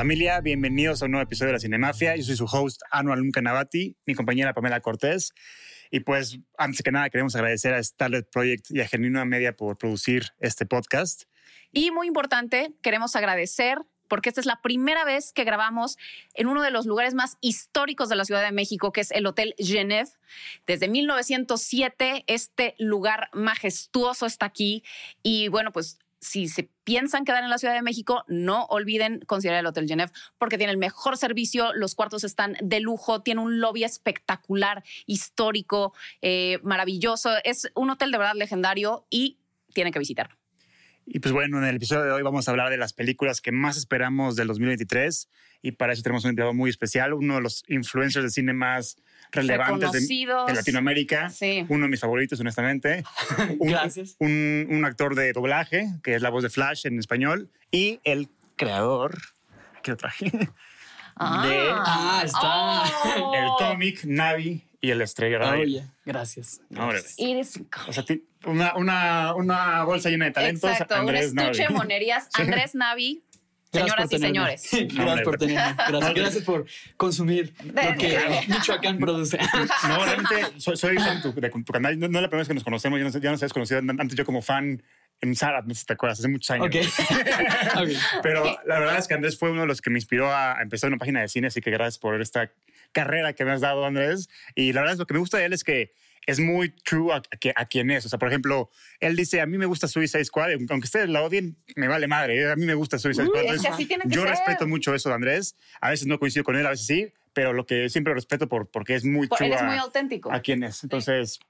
Familia, bienvenidos a un nuevo episodio de la Cinemafia. Yo soy su host, Anual Navati, mi compañera Pamela Cortés. Y pues, antes que nada, queremos agradecer a Starlet Project y a Genuina Media por producir este podcast. Y muy importante, queremos agradecer porque esta es la primera vez que grabamos en uno de los lugares más históricos de la Ciudad de México, que es el Hotel Genève. Desde 1907, este lugar majestuoso está aquí. Y bueno, pues si se piensan quedar en la Ciudad de México, no olviden considerar el Hotel Genève porque tiene el mejor servicio, los cuartos están de lujo, tiene un lobby espectacular, histórico, eh, maravilloso. Es un hotel de verdad legendario y tienen que visitarlo. Y pues bueno, en el episodio de hoy vamos a hablar de las películas que más esperamos del 2023 y para eso tenemos un invitado muy especial, uno de los influencers de cine más relevantes de, Latinoamérica, uno de mis favoritos honestamente. Gracias. Un, actor de doblaje, que es la voz de Flash en español, y el creador, ¿qué lo traje? Ah, ah está. Oh. El cómic Navi y el estrella. Oye, gracias. O sea, una, una, una, bolsa llena de talentos. Exacto, Andrés un estuche de monerías. Andrés Navi. Señoras y señores. Gracias por tenerme. Gracias, gracias por consumir lo que Michoacán produce. No, realmente soy, soy fan de tu, canal. No, es la primera vez que nos conocemos. Ya, no, ya nos habías conocido antes yo como fan en Zara, no sé si te acuerdas, hace muchos años. Pero la verdad es que Andrés fue uno de los que me inspiró a empezar una página de cine, así que gracias por esta carrera que me has dado, Andrés. Y la verdad es lo que me gusta de él es que es muy true a, a, quien es. O sea, por ejemplo, él dice, a mí me gusta Suicide Squad, aunque ustedes la odien, me vale madre, a mí me gusta Suicide Squad. yo respeto mucho eso de Andrés, a veces no coincido con él, a veces sí, pero lo que siempre respeto por, porque es muy true. Él es muy auténtico. A quien es. Entonces...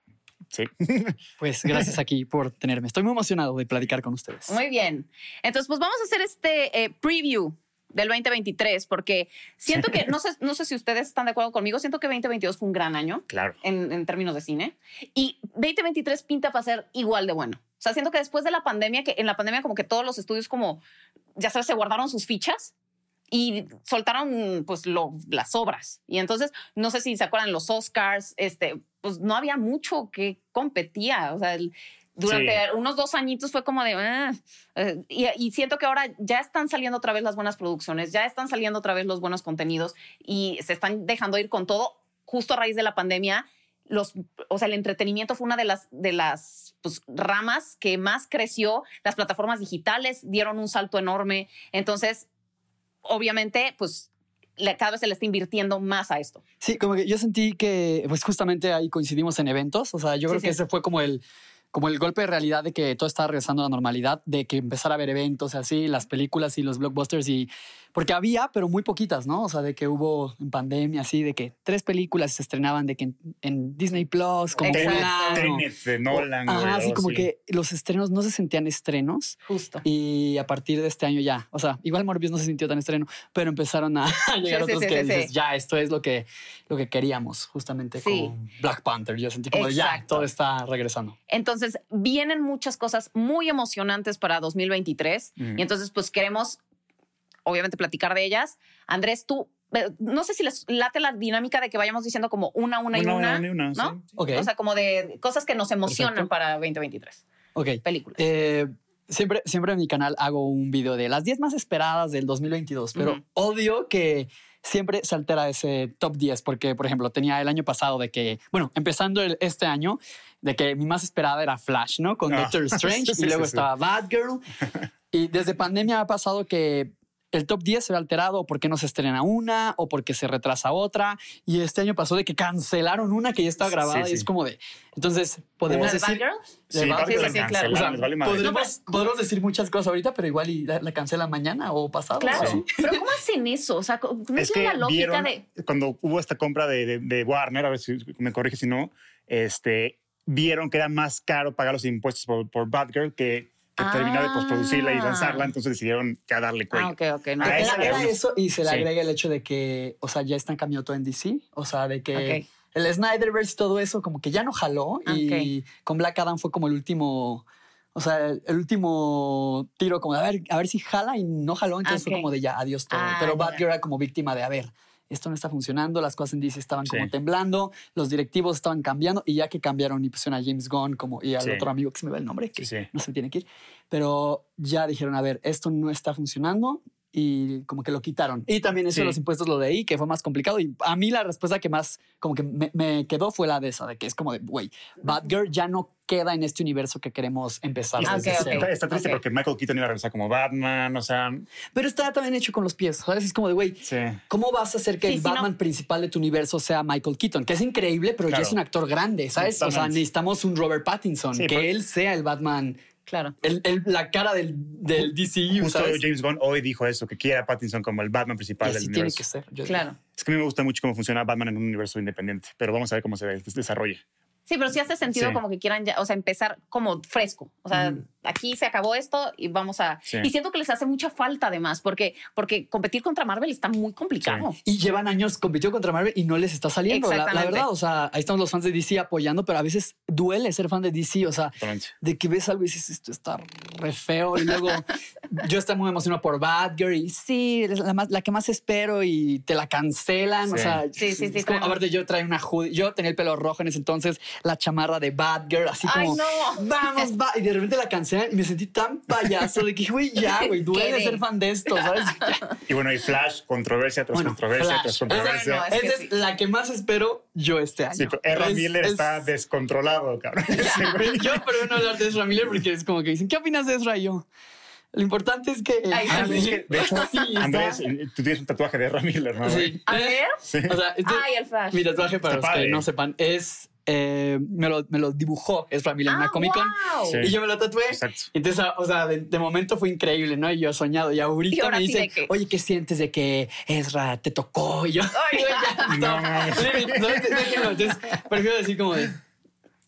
Sí. Pues gracias aquí por tenerme. Estoy muy emocionado de platicar con ustedes. Muy bien. Entonces, pues vamos a hacer este eh, preview del 2023, porque siento que, no sé, no sé si ustedes están de acuerdo conmigo, siento que 2022 fue un gran año. Claro. En, términos de cine. Y 2023 pinta para ser igual de bueno. O sea, siento que después de la pandemia, que en la pandemia como que todos los estudios como, ya sabes, se guardaron sus fichas y soltaron pues lo, las obras. Y entonces, no sé si se acuerdan los Oscars, este, pues no había mucho que competía. O sea, el, durante unos dos añitos fue como de... Ah", eh, y, siento que ahora ya están saliendo otra vez las buenas producciones, ya están saliendo otra vez los buenos contenidos y se están dejando ir con todo justo a raíz de la pandemia. Los, o sea, el entretenimiento fue una de las, de las pues, ramas que más creció. Las plataformas digitales dieron un salto enorme. Entonces, obviamente, pues cada vez se le está invirtiendo más a esto. Sí, como que yo sentí que pues justamente ahí coincidimos en eventos. O sea, yo creo que ese fue como el, como el golpe de realidad de que todo estaba regresando a la normalidad, de que empezar a ver eventos así, las películas y los blockbusters y porque había, pero muy poquitas, ¿no? O sea, de que hubo en pandemia así, de que tres películas se estrenaban de que en, Disney Plus, como de Nolan. Ajá, así como que los estrenos no se sentían estrenos. Justo. Y a partir de este año ya, o sea, igual Morbius no se sintió tan estreno, pero empezaron a, llegar otros que dices, ya, esto es lo que, lo que queríamos, justamente con Black Panther. Yo sentí como ya, todo está regresando. Entonces, vienen muchas cosas muy emocionantes para 2023 y entonces pues queremos obviamente platicar de ellas. Andrés, tú, eh, no sé si les late la dinámica de que vayamos diciendo como una, una, y una, ¿no? O sea, como de cosas que nos emocionan para 2023. Ok. Películas. Eh, siempre, siempre en mi canal hago un video de las 10 más esperadas del 2022, pero odio que siempre se altera ese top 10 porque, por ejemplo, tenía el año pasado de que, bueno, empezando este año, de que mi más esperada era Flash, ¿no? Con ah. Doctor Strange y luego estaba Batgirl. y desde pandemia ha pasado que el top 10 se ve alterado porque no se estrena una o porque se retrasa otra. Y este año pasó de que cancelaron una que ya estaba grabada y es como de. Entonces, podemos decir. Sí, podemos, decir muchas cosas ahorita, pero igual y la, cancela mañana o pasado. Claro. Pero ¿cómo hacen eso? O sea, ¿no es, la lógica de. Cuando hubo esta compra de, de, Warner, a ver si me corrige si no, este, vieron que era más caro pagar los impuestos por, por Batgirl que que terminó de postproducirla y ah. lanzarla, entonces decidieron ya darle cuenta. Ah, ok, ok. No, era, eso y se le agrega el hecho de que, o sea, ya están cambiando todo en DC, o sea, de que el Snyderverse y todo eso como que ya no jaló y con Black Adam fue como el último... O sea, el, último tiro como de a ver, a ver si jala y no jaló, entonces fue como de ya, adiós todo. Ah, Pero Batgirl era como víctima de a ver, esto no está funcionando, las cosas en DC estaban como temblando, los directivos estaban cambiando y ya que cambiaron y pusieron a James Gunn como y al otro amigo que se me va el nombre, que no se tiene que ir, pero ya dijeron, a ver, esto no está funcionando, y como que lo quitaron. Y también eso de los impuestos lo leí, que fue más complicado. Y a mí la respuesta que más como que me, quedó fue la de esa, de que es como de, güey, Batgirl ya no queda en este universo que queremos empezar. Está, triste porque Michael Keaton iba a regresar como Batman, o sea... Pero está también hecho con los pies, ¿sabes? Es como de, güey, ¿cómo vas a hacer que el Batman principal de tu universo sea Michael Keaton? Que es increíble, pero ya es un actor grande, ¿sabes? O sea, necesitamos un Robert Pattinson, que él sea el Batman Claro. El, el, la cara del, del DCU. Justo James Gunn hoy dijo eso, que quiere a Pattinson como el Batman principal del universo. tiene que ser. claro. Es que a mí me gusta mucho cómo funciona Batman en un universo independiente, pero vamos a ver cómo se desarrolla. Sí, pero sí hace sentido como que quieran ya, o sea, empezar como fresco. O sea, aquí se acabó esto y vamos a. Y siento que les hace mucha falta además, porque, porque competir contra Marvel está muy complicado. Y llevan años compitiendo contra Marvel y no les está saliendo. La, verdad, o sea, ahí estamos los fans de DC apoyando, pero a veces duele ser fan de DC. O sea, de que ves algo y dices, esto está re feo. Y luego yo estoy muy emocionado por Batgirl y sí, es la, más, la que más espero y te la cancelan. O sea, sí, sí, sí. Como, aparte, yo traía una hoodie. Yo tenía el pelo rojo en ese entonces la chamarra de Bad Girl, así como, vamos, va. Y de repente la cancelan y me sentí tan payaso de que, güey, ya, güey, duele ser fan de esto, ¿sabes? y bueno, y Flash, controversia tras controversia tras controversia. Esa es, la que más espero yo este año. Sí, pero Ezra Miller está descontrolado, cabrón. yo pero no hablar de Ezra Miller porque es como que dicen, ¿qué opinas de Ezra? Y yo... Lo importante es que. de hecho, Andrés, tú tienes un tatuaje de Ezra Miller, ¿no? Sí. A ver. Sí. O sea, este, Ay, el flash. Mi tatuaje, para los que no sepan, es eh, me, lo, me, lo, dibujó es familia en una ah, Comic Con y yo me lo tatué. Exacto. Entonces, o sea, de, momento fue increíble, ¿no? Y yo soñado. Y ahorita me dice, oye, ¿qué sientes de que Ezra te tocó? Y yo, Ay, no, Entonces, prefiero decir como de.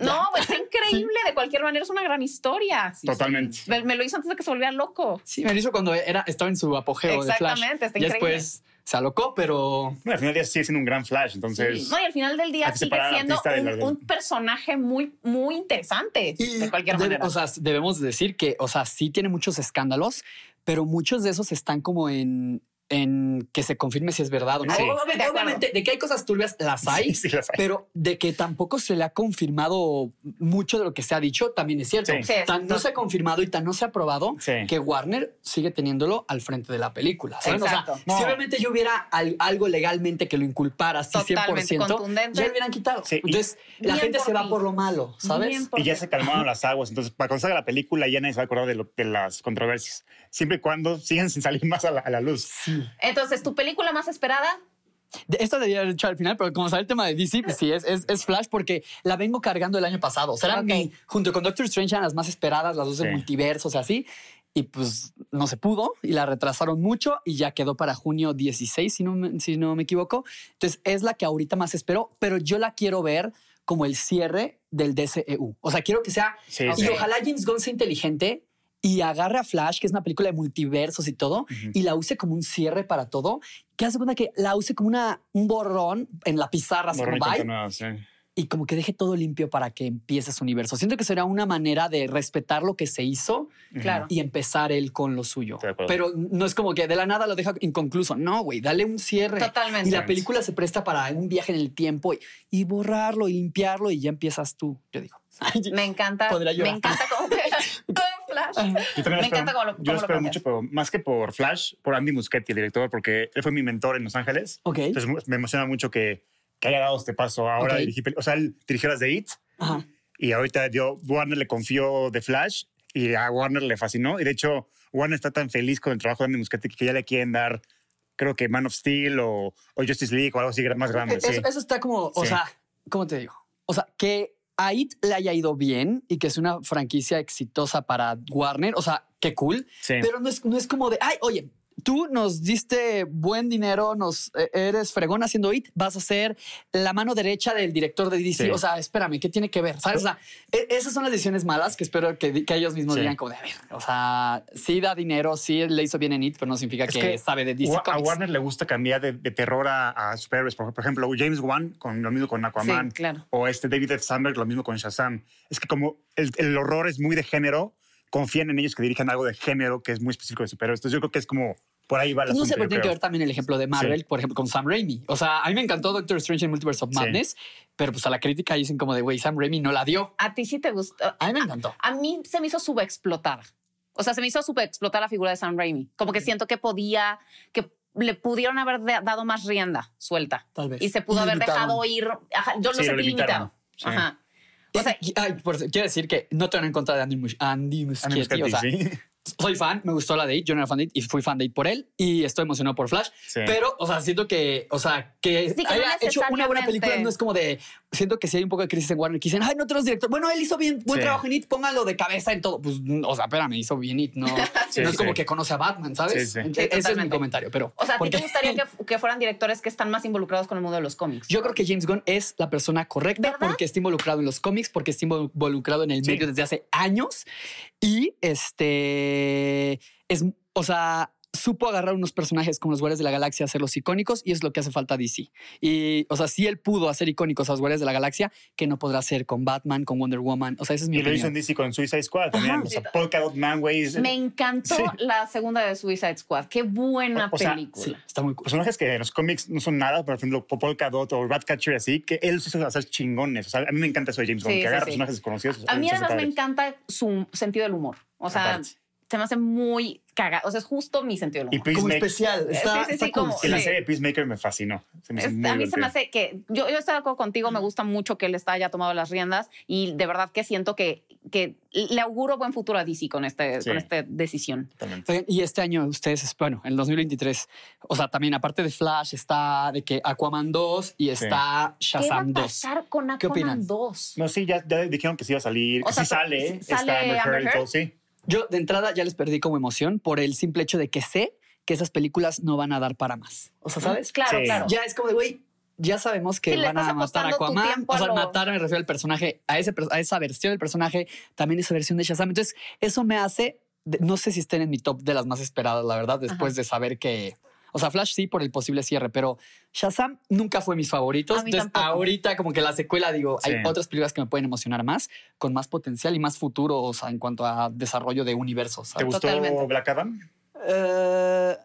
No, pues está increíble. De cualquier manera, es una gran historia. Totalmente. Me, lo hizo antes de que se volviera loco. Sí, me lo hizo cuando era, estaba en su apogeo de Flash. Exactamente, está increíble. Después se alocó, pero. al final del día sigue siendo un gran Flash, entonces. No, y al final del día sigue siendo un, personaje muy, muy interesante. de cualquier manera. O sea, debemos decir que, o sea, sí tiene muchos escándalos, pero muchos de esos están como en, en que se confirme si es verdad o no. Obviamente, de, que hay cosas turbias, las hay, pero de que tampoco se le ha confirmado mucho de lo que se ha dicho, también es cierto. tan no se ha confirmado y tan no se ha probado que Warner sigue teniéndolo al frente de la película. si obviamente yo hubiera algo legalmente que lo inculpara así 100%, ya lo hubieran quitado. Entonces, la gente se va por lo malo, ¿sabes? Y ya se calmaron las aguas. Entonces, para cuando salga la película, ya nadie se va a acordar de, de las controversias. Siempre y cuando sigan sin salir más a la, a la luz. Sí. Entonces, ¿tu película más esperada? Esto debía haber hecho al final, pero como sale el tema de DC, pues sí, es, es, Flash porque la vengo cargando el año pasado. O sea, junto con Doctor Strange eran las más esperadas, las dos de multiversos, así. Y pues no se pudo y la retrasaron mucho y ya quedó para junio 16, si no, si no me equivoco. Entonces es la que ahorita más espero, pero yo la quiero ver como el cierre del DCEU. O sea, quiero que sea... y ojalá James Gunn sea inteligente y agarre a Flash, que es una película de multiversos y todo, y la use como un cierre para todo, que hace cuenta que la use como una, un borrón en la pizarra, como y como que deje todo limpio para que empiece su universo. Siento que será una manera de respetar lo que se hizo claro. y empezar él con lo suyo. Pero no es como que de la nada lo deja inconcluso. No, güey, dale un cierre. Totalmente. Y la película se presta para un viaje en el tiempo y, y borrarlo y limpiarlo y ya empiezas tú, yo digo. Me encanta. Me encanta como Flash. Yo también me encanta como lo, Yo espero mucho, pero más que por Flash, por Andy Muschietti, el director, porque él fue mi mentor en Los Ángeles. Ok. Entonces me emociona mucho que, que haya dado este paso. Ahora o sea, él dirigió las de It. Y ahorita yo, Warner le confió de Flash y a Warner le fascinó. Y de hecho, Warner está tan feliz con el trabajo de Andy Muschietti que ya le quieren dar creo que Man of Steel o, o Justice League o algo así más grande. Eso, eso está como, o sea, ¿cómo te digo? O sea, que a It le haya ido bien y que es una franquicia exitosa para Warner, o sea, qué cool. Pero no es, no es como de, ay, oye, tú nos diste buen dinero, nos eh, eres fregón haciendo IT, vas a ser la mano derecha del director de DC. O sea, espérame, ¿qué tiene que ver? ¿Sabes? O sea, e, esas son las decisiones malas que espero que, ellos mismos digan como de, a ver, o sea, sí da dinero, sí le hizo bien en IT, pero no significa que, sabe de DC. A Warner le gusta cambiar de, terror a, superhéroes. Por, ejemplo, James Wan con lo mismo con Aquaman. claro. O este David F. Sandberg lo mismo con Shazam. Es que como el, el horror es muy de género, confían en ellos que dirijan algo de género que es muy específico de superhéroes. Entonces yo creo que es como por ahí va la No sé, pero tiene que ver también el ejemplo de Marvel, por ejemplo, con Sam Raimi. O sea, a mí me encantó Doctor Strange en Multiverse of Madness, pero pues a la crítica dicen como de, güey, Sam Raimi no la dio. A ti sí te gustó. A mí me encantó. A, mí se me hizo subexplotada. O sea, se me hizo súper explotar la figura de Sam Raimi. Como que siento que podía, que le pudieron haber dado más rienda suelta. Tal vez. Y se pudo haber dejado ir. yo lo sentí limitado. Ajá. O sea, quiero decir que no tengo en contra de Andy, Muschietti. Andy Muschietti o sea, sí soy fan, me gustó la de yo no era fan de y fui fan de por él y estoy emocionado por Flash. Pero, o sea, siento que, o sea, que, haya hecho una buena película no es como de, siento que si hay un poco de crisis en Warner que dicen, ay, no tenemos director. Bueno, él hizo bien, buen trabajo en It, póngalo de cabeza en todo. Pues, o sea, espérame, hizo bien It, no, no es como que conoce a Batman, ¿sabes? Ese es mi comentario, pero. O sea, ¿a ti te gustaría que, que, fueran directores que están más involucrados con el mundo de los cómics? Yo creo que James Gunn es la persona correcta porque está involucrado en los cómics, porque está involucrado en el medio desde hace años y este es, o sea, supo agarrar unos personajes como los Guardias de la Galaxia, hacerlos icónicos y es lo que hace falta a DC. Y, o sea, si él pudo hacer icónicos a los Guardias de la Galaxia, que no podrá hacer con Batman, con Wonder Woman. O sea, ese es mi Y lo hizo en DC con Suicide Squad también. O sea, Polka Dot Man, Me encantó la segunda de Suicide Squad. Qué buena película. está muy cool. Personajes que en los cómics no son nada, por ejemplo, Polka Dot o Ratcatcher así, que él se hizo hacer chingones. O sea, a mí me encanta eso de James Gunn, que agarra personajes desconocidos. A mí además me encanta su sentido del humor. O sea, se me hace muy cagado. O sea, es justo mi sentido del humor. Y como especial. Está, sí, sí, sí, como, la serie de Peacemaker me fascinó. a mí se me hace que yo, yo estoy de acuerdo contigo. Me gusta mucho que él está haya tomado las riendas y de verdad que siento que, que le auguro buen futuro a DC con, este, con esta decisión. Y este año ustedes, bueno, en el 2023, o sea, también aparte de Flash está de que Aquaman 2 y está Shazam 2. ¿Qué va a pasar con Aquaman 2? No, sí, ya, dijeron que sí iba a salir. O sea, sí sale. sale está Amber Heard, sí. Yo de entrada ya les perdí como emoción por el simple hecho de que sé que esas películas no van a dar para más. O sea, ¿sabes? Claro, claro. Ya es como de, güey, ya sabemos que van a matar a Aquaman. O sea, matar me refiero al personaje, a, ese, a esa versión del personaje, también esa versión de Shazam. Entonces, eso me hace, no sé si estén en mi top de las más esperadas, la verdad, después de saber que o sea, Flash sí por el posible cierre, pero Shazam nunca fue mis favoritos. Entonces, ahorita como que la secuela, digo, hay otras películas que me pueden emocionar más, con más potencial y más futuro, o sea, en cuanto a desarrollo de universos. ¿Te gustó Black Adam? Eh,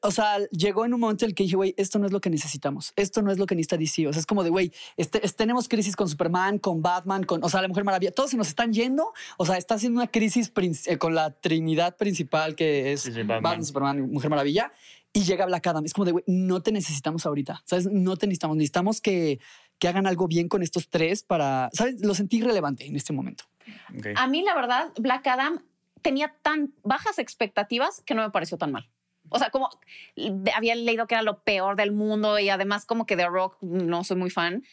o sea, llegó en un momento en el que dije, güey, esto no es lo que necesitamos. Esto no es lo que necesita DC. O sea, es como de, güey, este, tenemos crisis con Superman, con Batman, con, o sea, la Mujer Maravilla. Todos se nos están yendo. O sea, está haciendo una crisis eh, con la trinidad principal que es Batman, Superman, Mujer Maravilla y llega Black Adam. Es como de, güey, no te necesitamos ahorita. ¿Sabes? No te necesitamos. Necesitamos que, que hagan algo bien con estos tres para, ¿sabes? Lo sentí relevante en este momento. A mí, la verdad, Black Adam tenía tan bajas expectativas que no me pareció tan mal. O sea, como había leído que era lo peor del mundo y además como que The Rock no soy muy fan.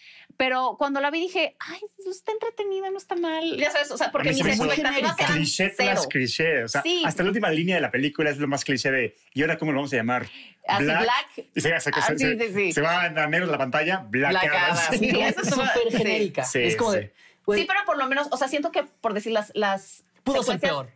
Pero cuando la vi dije, ay, pues, está entretenida, no está mal. Ya sabes, o sea, porque mis expectativas eran cliché tras cliché. O sea, hasta la última línea de la película es lo más cliché de, ¿y ahora cómo lo vamos a llamar? Así, Black. Y se, se, ah, se, se, va a negro la pantalla, Black, Black Adam. Sí, eso es súper genérica. es como de, sí, pero por lo menos, o sea, siento que por decir las... las Pudo ser peor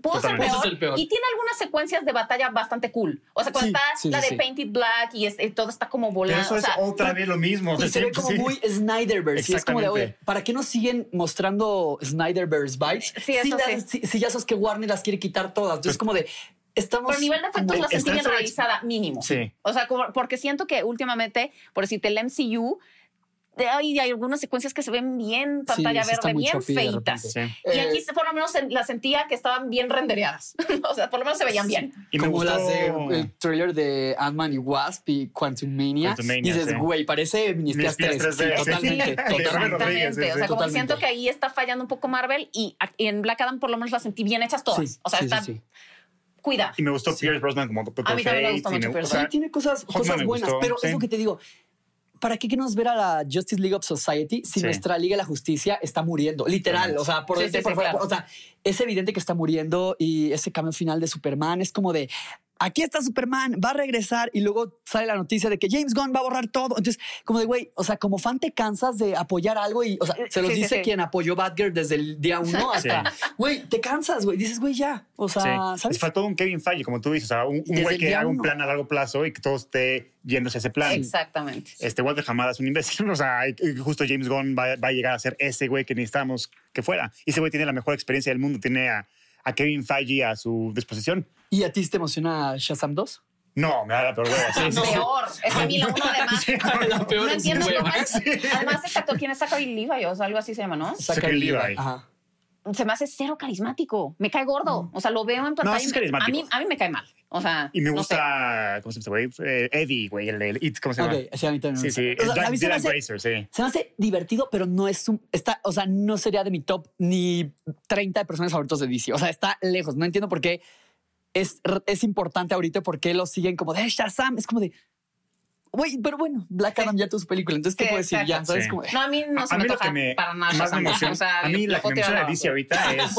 pudo ser peor, Y tiene algunas secuencias de batalla bastante cool. O sea, cuando está la de Painted Black y, todo está como volando. Pero eso es otra vez lo mismo. Y se ve como muy Snyderverse. Y es como de, oye, ¿para qué nos siguen mostrando Snyderverse vibes? Sí, eso si, si, ya sabes que Warner las quiere quitar todas. Entonces, es como de, Estamos por nivel de efectos la sentí bien realizada, mínimo. Sí. O sea, porque siento que últimamente, por decirte, el MCU hay, hay algunas secuencias que se ven bien pantalla verde, bien feitas. Y aquí por lo menos la sentía que estaban bien rendereadas. o sea, por lo menos se veían bien. Y Como las del trailer de Ant-Man y Wasp y Quantum Mania. y dices, güey, parece Ministerias 3. totalmente. totalmente. O sea, como siento que ahí está fallando un poco Marvel y, en Black Adam por lo menos las sentí bien hechas todas. o sea, está cuida. Y me gustó Pierce Brosnan como A mí también me gustó mucho Pierce. tiene cosas, cosas buenas, pero es lo que te digo ¿para qué nos ver a la Justice League of Society si nuestra Liga de la Justicia está muriendo? Literal, o sea, por, sí, por fuera. O sea, es evidente que está muriendo y ese cambio final de Superman es como de, aquí está Superman, va a regresar y luego sale la noticia de que James Gunn va a borrar todo. Entonces, como de, güey, o sea, como fan te cansas de apoyar algo y, o sea, se los dice quien apoyó Batgirl desde el día uno hasta, güey, te cansas, güey, dices, güey, ya. O sea, ¿sabes? Les faltó un Kevin Feige, como tú dices, o sea, un güey que haga un plan a largo plazo y que todo esté yéndose a ese plan. Exactamente. Este Walter Hamada es un imbécil, o sea, justo James Gunn va, va a llegar a ser ese güey que necesitamos que fuera. Y ese güey tiene la mejor experiencia del mundo, tiene a, a Kevin Feige a su disposición. ¿Y a ti te emociona Shazam 2? No, me da la peor hueva. Sí, peor. Es a mí la uno además. Sí, la peor no entiendo cómo es. Además, exacto, ¿quién es Zachary Levi? O sea, algo así se llama, ¿no? Zachary Levi. Ajá. Se me hace cero carismático. Me cae gordo. O sea, lo veo en pantalla. es a, carismático. mí, a mí me cae mal. O sea, Y me no gusta, ¿cómo se llama este güey? Eh, Eddie, güey, el It, ¿cómo se llama? Sí, a mí también me Sí, gusta. sí, O sea, a mí se me hace- Grazer, sí. Se me hace divertido, pero no es un. Está, o sea, no sería de mi top ni 30 de personajes favoritos de DC. O sea, está lejos. No entiendo por qué es, es importante ahorita, por qué lo siguen como de "Eh, Shazam. Es como de. Güey, pero bueno, Black Adam ya tuvo su película. Entonces, ¿qué Sí, puedo decir? Ya. ¿sabes? Sí. Como No, a mí no A- se a me mí lo toca que me, para nada. más me emociona, O sea, a mí lo la que me emociona la de DC ahorita es,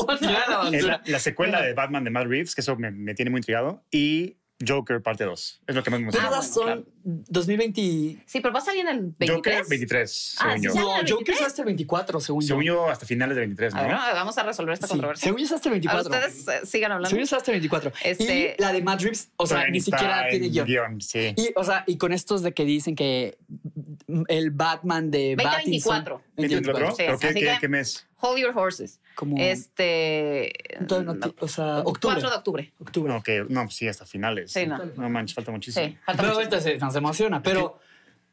Lo la, la secuela de Batman de Matt Reeves, que eso me, me tiene muy intrigado, y Joker parte 2. Es lo que más me Pero emociona. Ah, esas bueno, son 2020. Sí, pero va a salir en el 23. Joker 23, Ah, según sí, yo. No, Joker 23? es hasta el 24, según yo. Según yo, hasta finales de 23, A ver, ¿no? vamos a resolver esta Sí, controversia. según yo es hasta el A 24. ustedes eh, sigan hablando. Según yo es hasta el 24. Este- Y la de Matt Reeves, o sea, ni siquiera en tiene guion. guion, sí. Y, o sea, y con estos de que dicen que el Batman de 2024. Pattinson- 24, Sí, ¿pero qué, qué, que- qué mes? Hold your horses. Como Este. No ti- o sea, octubre. 4 de octubre. octubre. No, que, no, pues sí, hasta finales. Sí, no. No manches, falta muchísimo. Sí, falta Pero mucho. entonces nos emociona, pero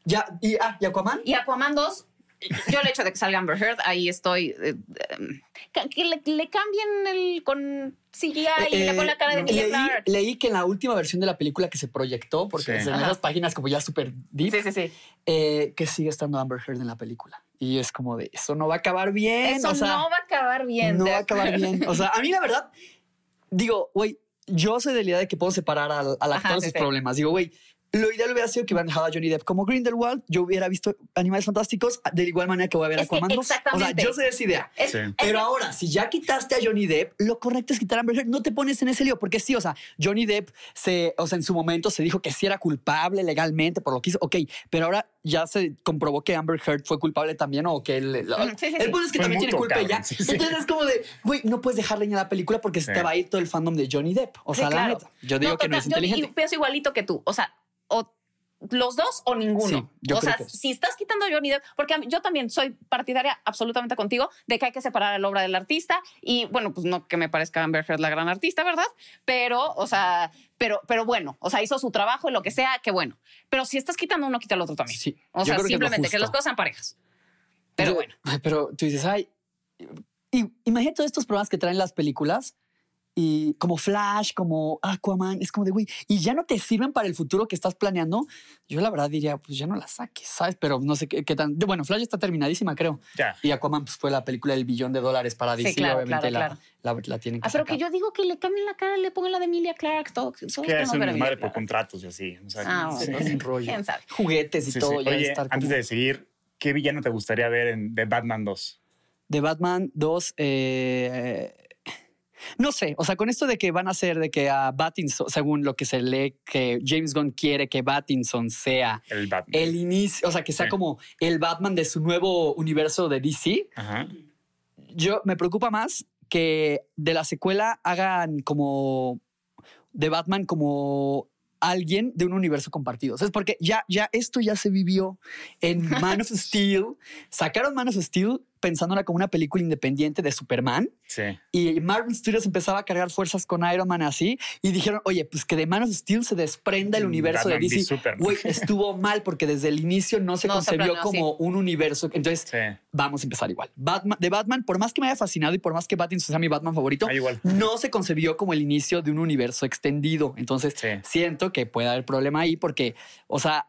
ya y ah, ¿y Aquaman? Y Aquaman 2, yo el hecho de que salga Amber Heard, ahí estoy. eh, eh, que le, le cambien el con CGI y le Eh, ponen la cara de no. Leí, leí que en la última versión de la película que se proyectó, porque Sí. en Ajá. esas páginas como ya súper deep, Sí, sí, sí. eh, que sigue estando Amber Heard en la película. Y es como de, eso no va a acabar bien. Eso o sea, no va a acabar bien. no va a acabar bien. O sea, a mí la verdad, digo, güey, yo soy de la idea de que puedo separar al, al actor sus sí. problemas. Digo, güey, lo ideal hubiera sido que hubieran dejado a Johnny Depp como Grindelwald. Yo hubiera visto Animales Fantásticos de igual manera que voy a ver Es que Aquaman 2. O sea, exactamente. yo sé esa idea. Es- Sí. es Pero que- ahora, si ya quitaste a Johnny Depp, lo correcto es quitar a Amber Heard. No te pones en ese lío, porque sí, o sea, Johnny Depp se, o sea, en su momento se dijo que sí era culpable legalmente por lo que hizo. Ok, pero ahora ya se comprobó que Amber Heard fue culpable también o que él. Mm, sí, sí, el punto es que Fue también tiene culpa cabrón. ya. Sí, sí. Entonces es como de, güey, no puedes dejar leña a la película porque se te va a ir todo el fandom de Johnny Depp. O Sí, sea, la claro. neta. Yo digo que no es yo inteligente. pienso igualito que tú. O sea, o los dos o ninguno. Sí, o sea, que si estás quitando a Johnny Depp, porque mí- yo también soy partidaria absolutamente contigo de que hay que separar la obra del artista y bueno, pues no que me parezca Amber Heard la gran artista, ¿verdad? Pero, o sea, pero, pero bueno, o sea, hizo su trabajo y lo que sea, que bueno. Pero si estás quitando uno, quita el otro también. Sí, O sea, que simplemente que, justo. las cosas sean parejas. Pero Yo- bueno. Pero tú dices, ay, y, imagínate todos estos programas que traen las películas y como Flash, como Aquaman, es como de, güey, y ya no te sirven para el futuro que estás planeando. Yo la verdad diría, pues ya no las saques, ¿sabes? Pero no sé qué, qué tan... Bueno, Flash está terminadísima, creo. Ya. Y Aquaman pues, fue la película del billón de dólares para Sí, DC, claro, obviamente claro, la, La, la tienen que Ah, pero que yo digo que le cambien la cara, le pongan la de Emilia Clark, todo. todos Que es un desmadre por contratos y así. o sea, Ah, sí. bueno. Es un rollo. ¿Quién sabe? Juguetes y Sí, todo. sí. ya de Oye, estar antes como- de seguir, ¿qué villano te gustaría ver en The Batman 2? de Batman 2, eh, no sé, o sea, con esto de que van a hacer de que a Battinson, según lo que se lee, que James Gunn quiere que Battinson sea El Batman. el inicio, o sea, que sea Sí. como el Batman de su nuevo universo de DC, Ajá. yo me preocupa más que de la secuela hagan como de Batman como alguien de un universo compartido. Es porque ya, ya esto ya se vivió en Man of Steel. Sacaron Man of Steel pensándola como una película independiente de Superman Sí. y Marvel Studios empezaba a cargar fuerzas con Iron Man así y dijeron, oye, pues que de Man of Steel se desprenda el Mm, universo Batman de DC. Superman. Güey, estuvo mal porque desde el inicio no se No, concebió como un universo. Entonces, Sí. vamos a empezar igual. Batman, de Batman, por más que me haya fascinado y por más que Pattinson sea mi Batman favorito, Ah, igual. no se concebió como el inicio de un universo extendido. Entonces, Sí. siento que puede haber problema ahí porque, o sea,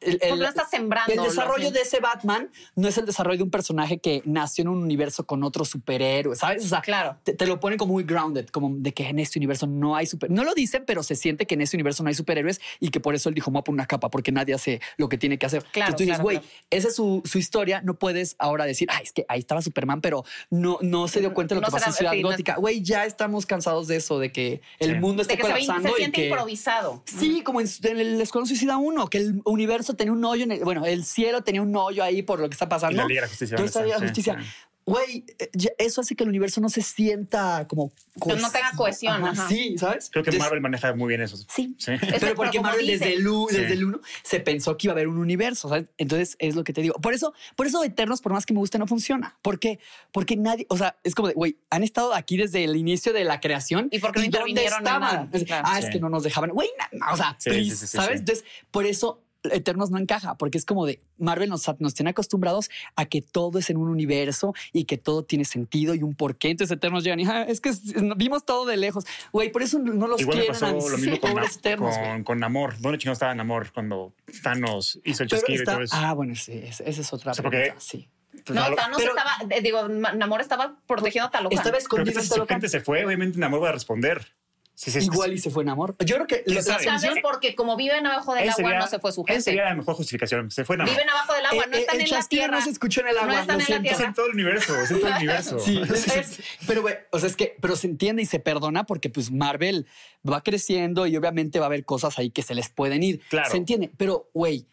el, el- no estás sembrando. el lo desarrollo de ese Batman no es el desarrollo de un personaje que nació en un universo con otro superhéroe, ¿sabes? O sea, Claro. te, te lo ponen como muy grounded, como de que en este universo no hay super. No lo dicen, pero se siente que en este universo no hay superhéroes y que por eso él dijo, me voy a poner una capa porque nadie hace lo que tiene que hacer. Claro, Entonces tú dices, claro, güey, claro. esa es su, su historia. No puedes ahora decir, ay, es que ahí estaba Superman, pero no, no se dio cuenta de lo No que pasó será- en Ciudad sí, no- Gótica. Güey, ya estamos cansados de eso, de que el Sí. mundo De esté que se, ve- colapsando se y siente que. improvisado. Sí, como en, en el Escuadrón Suicida 1, que el universo tenía un hoyo en el, bueno, el cielo tenía un hoyo ahí por lo que está Y pasando. la Liga de la Justicia. ¿dónde de Sí, Justicia. sí. Güey, ya- eso hace que el universo no se sienta como... Que no tenga cohesión, Ajá, ajá. Sí, ¿sabes? Creo que Entonces, Marvel maneja muy bien eso. Sí. Sí. Es- Pero porque Marvel desde el, Sí. desde el uno se pensó que iba a haber un universo, ¿sabes? Entonces es lo que te digo. Por eso, por eso Eternos, por más que me guste, no funciona. ¿Por qué? Porque nadie, o sea, es como de, güey, han estado aquí desde el inicio de la creación. ¿Y por qué no dónde intervinieron en estaban? nada? Ah, es Sí. que no nos dejaban. Güey, o sea, Sí, please, sí, sí, sí, ¿sabes? sí. Entonces, por eso Eternos no encaja porque es como de Marvel nos, nos tiene acostumbrados a que todo es en un universo y que todo tiene sentido y un porqué. Entonces Eternos llegan y ah, es que vimos todo de lejos. Güey, por eso no los Igual quieren. pasó lo mismo con, Eternos, con, con Namor. ¿Dónde chingados estaba Namor cuando Thanos hizo el Pero chasquido está- y todo eso? ah, bueno, sí, esa es otra O sea, porque- pregunta, sí. Pues, No, Thanos pero- estaba, digo, Namor estaba protegiendo a Talocan. Estaba pero escondido Talocan. gente se fue, obviamente Namor va a responder. Sí, sí, sí. Igual y se fue en amor. Yo creo que ¿Quién la sabe? Porque como viven abajo del Esa agua, sería- no se fue su Esa gente. sería la mejor justificación. Se fue Namor. Viven abajo del agua, Eh, no eh, están el en la tierra. no se escuchó en el agua. No están lo en la siento. Es tierra. en todo el universo, es en todo el universo. Sí, es- pero güey, o sea, es que, pero se entiende y se perdona porque pues Marvel va creciendo y obviamente va a haber cosas ahí que se les pueden ir. Claro. Se entiende, pero güey,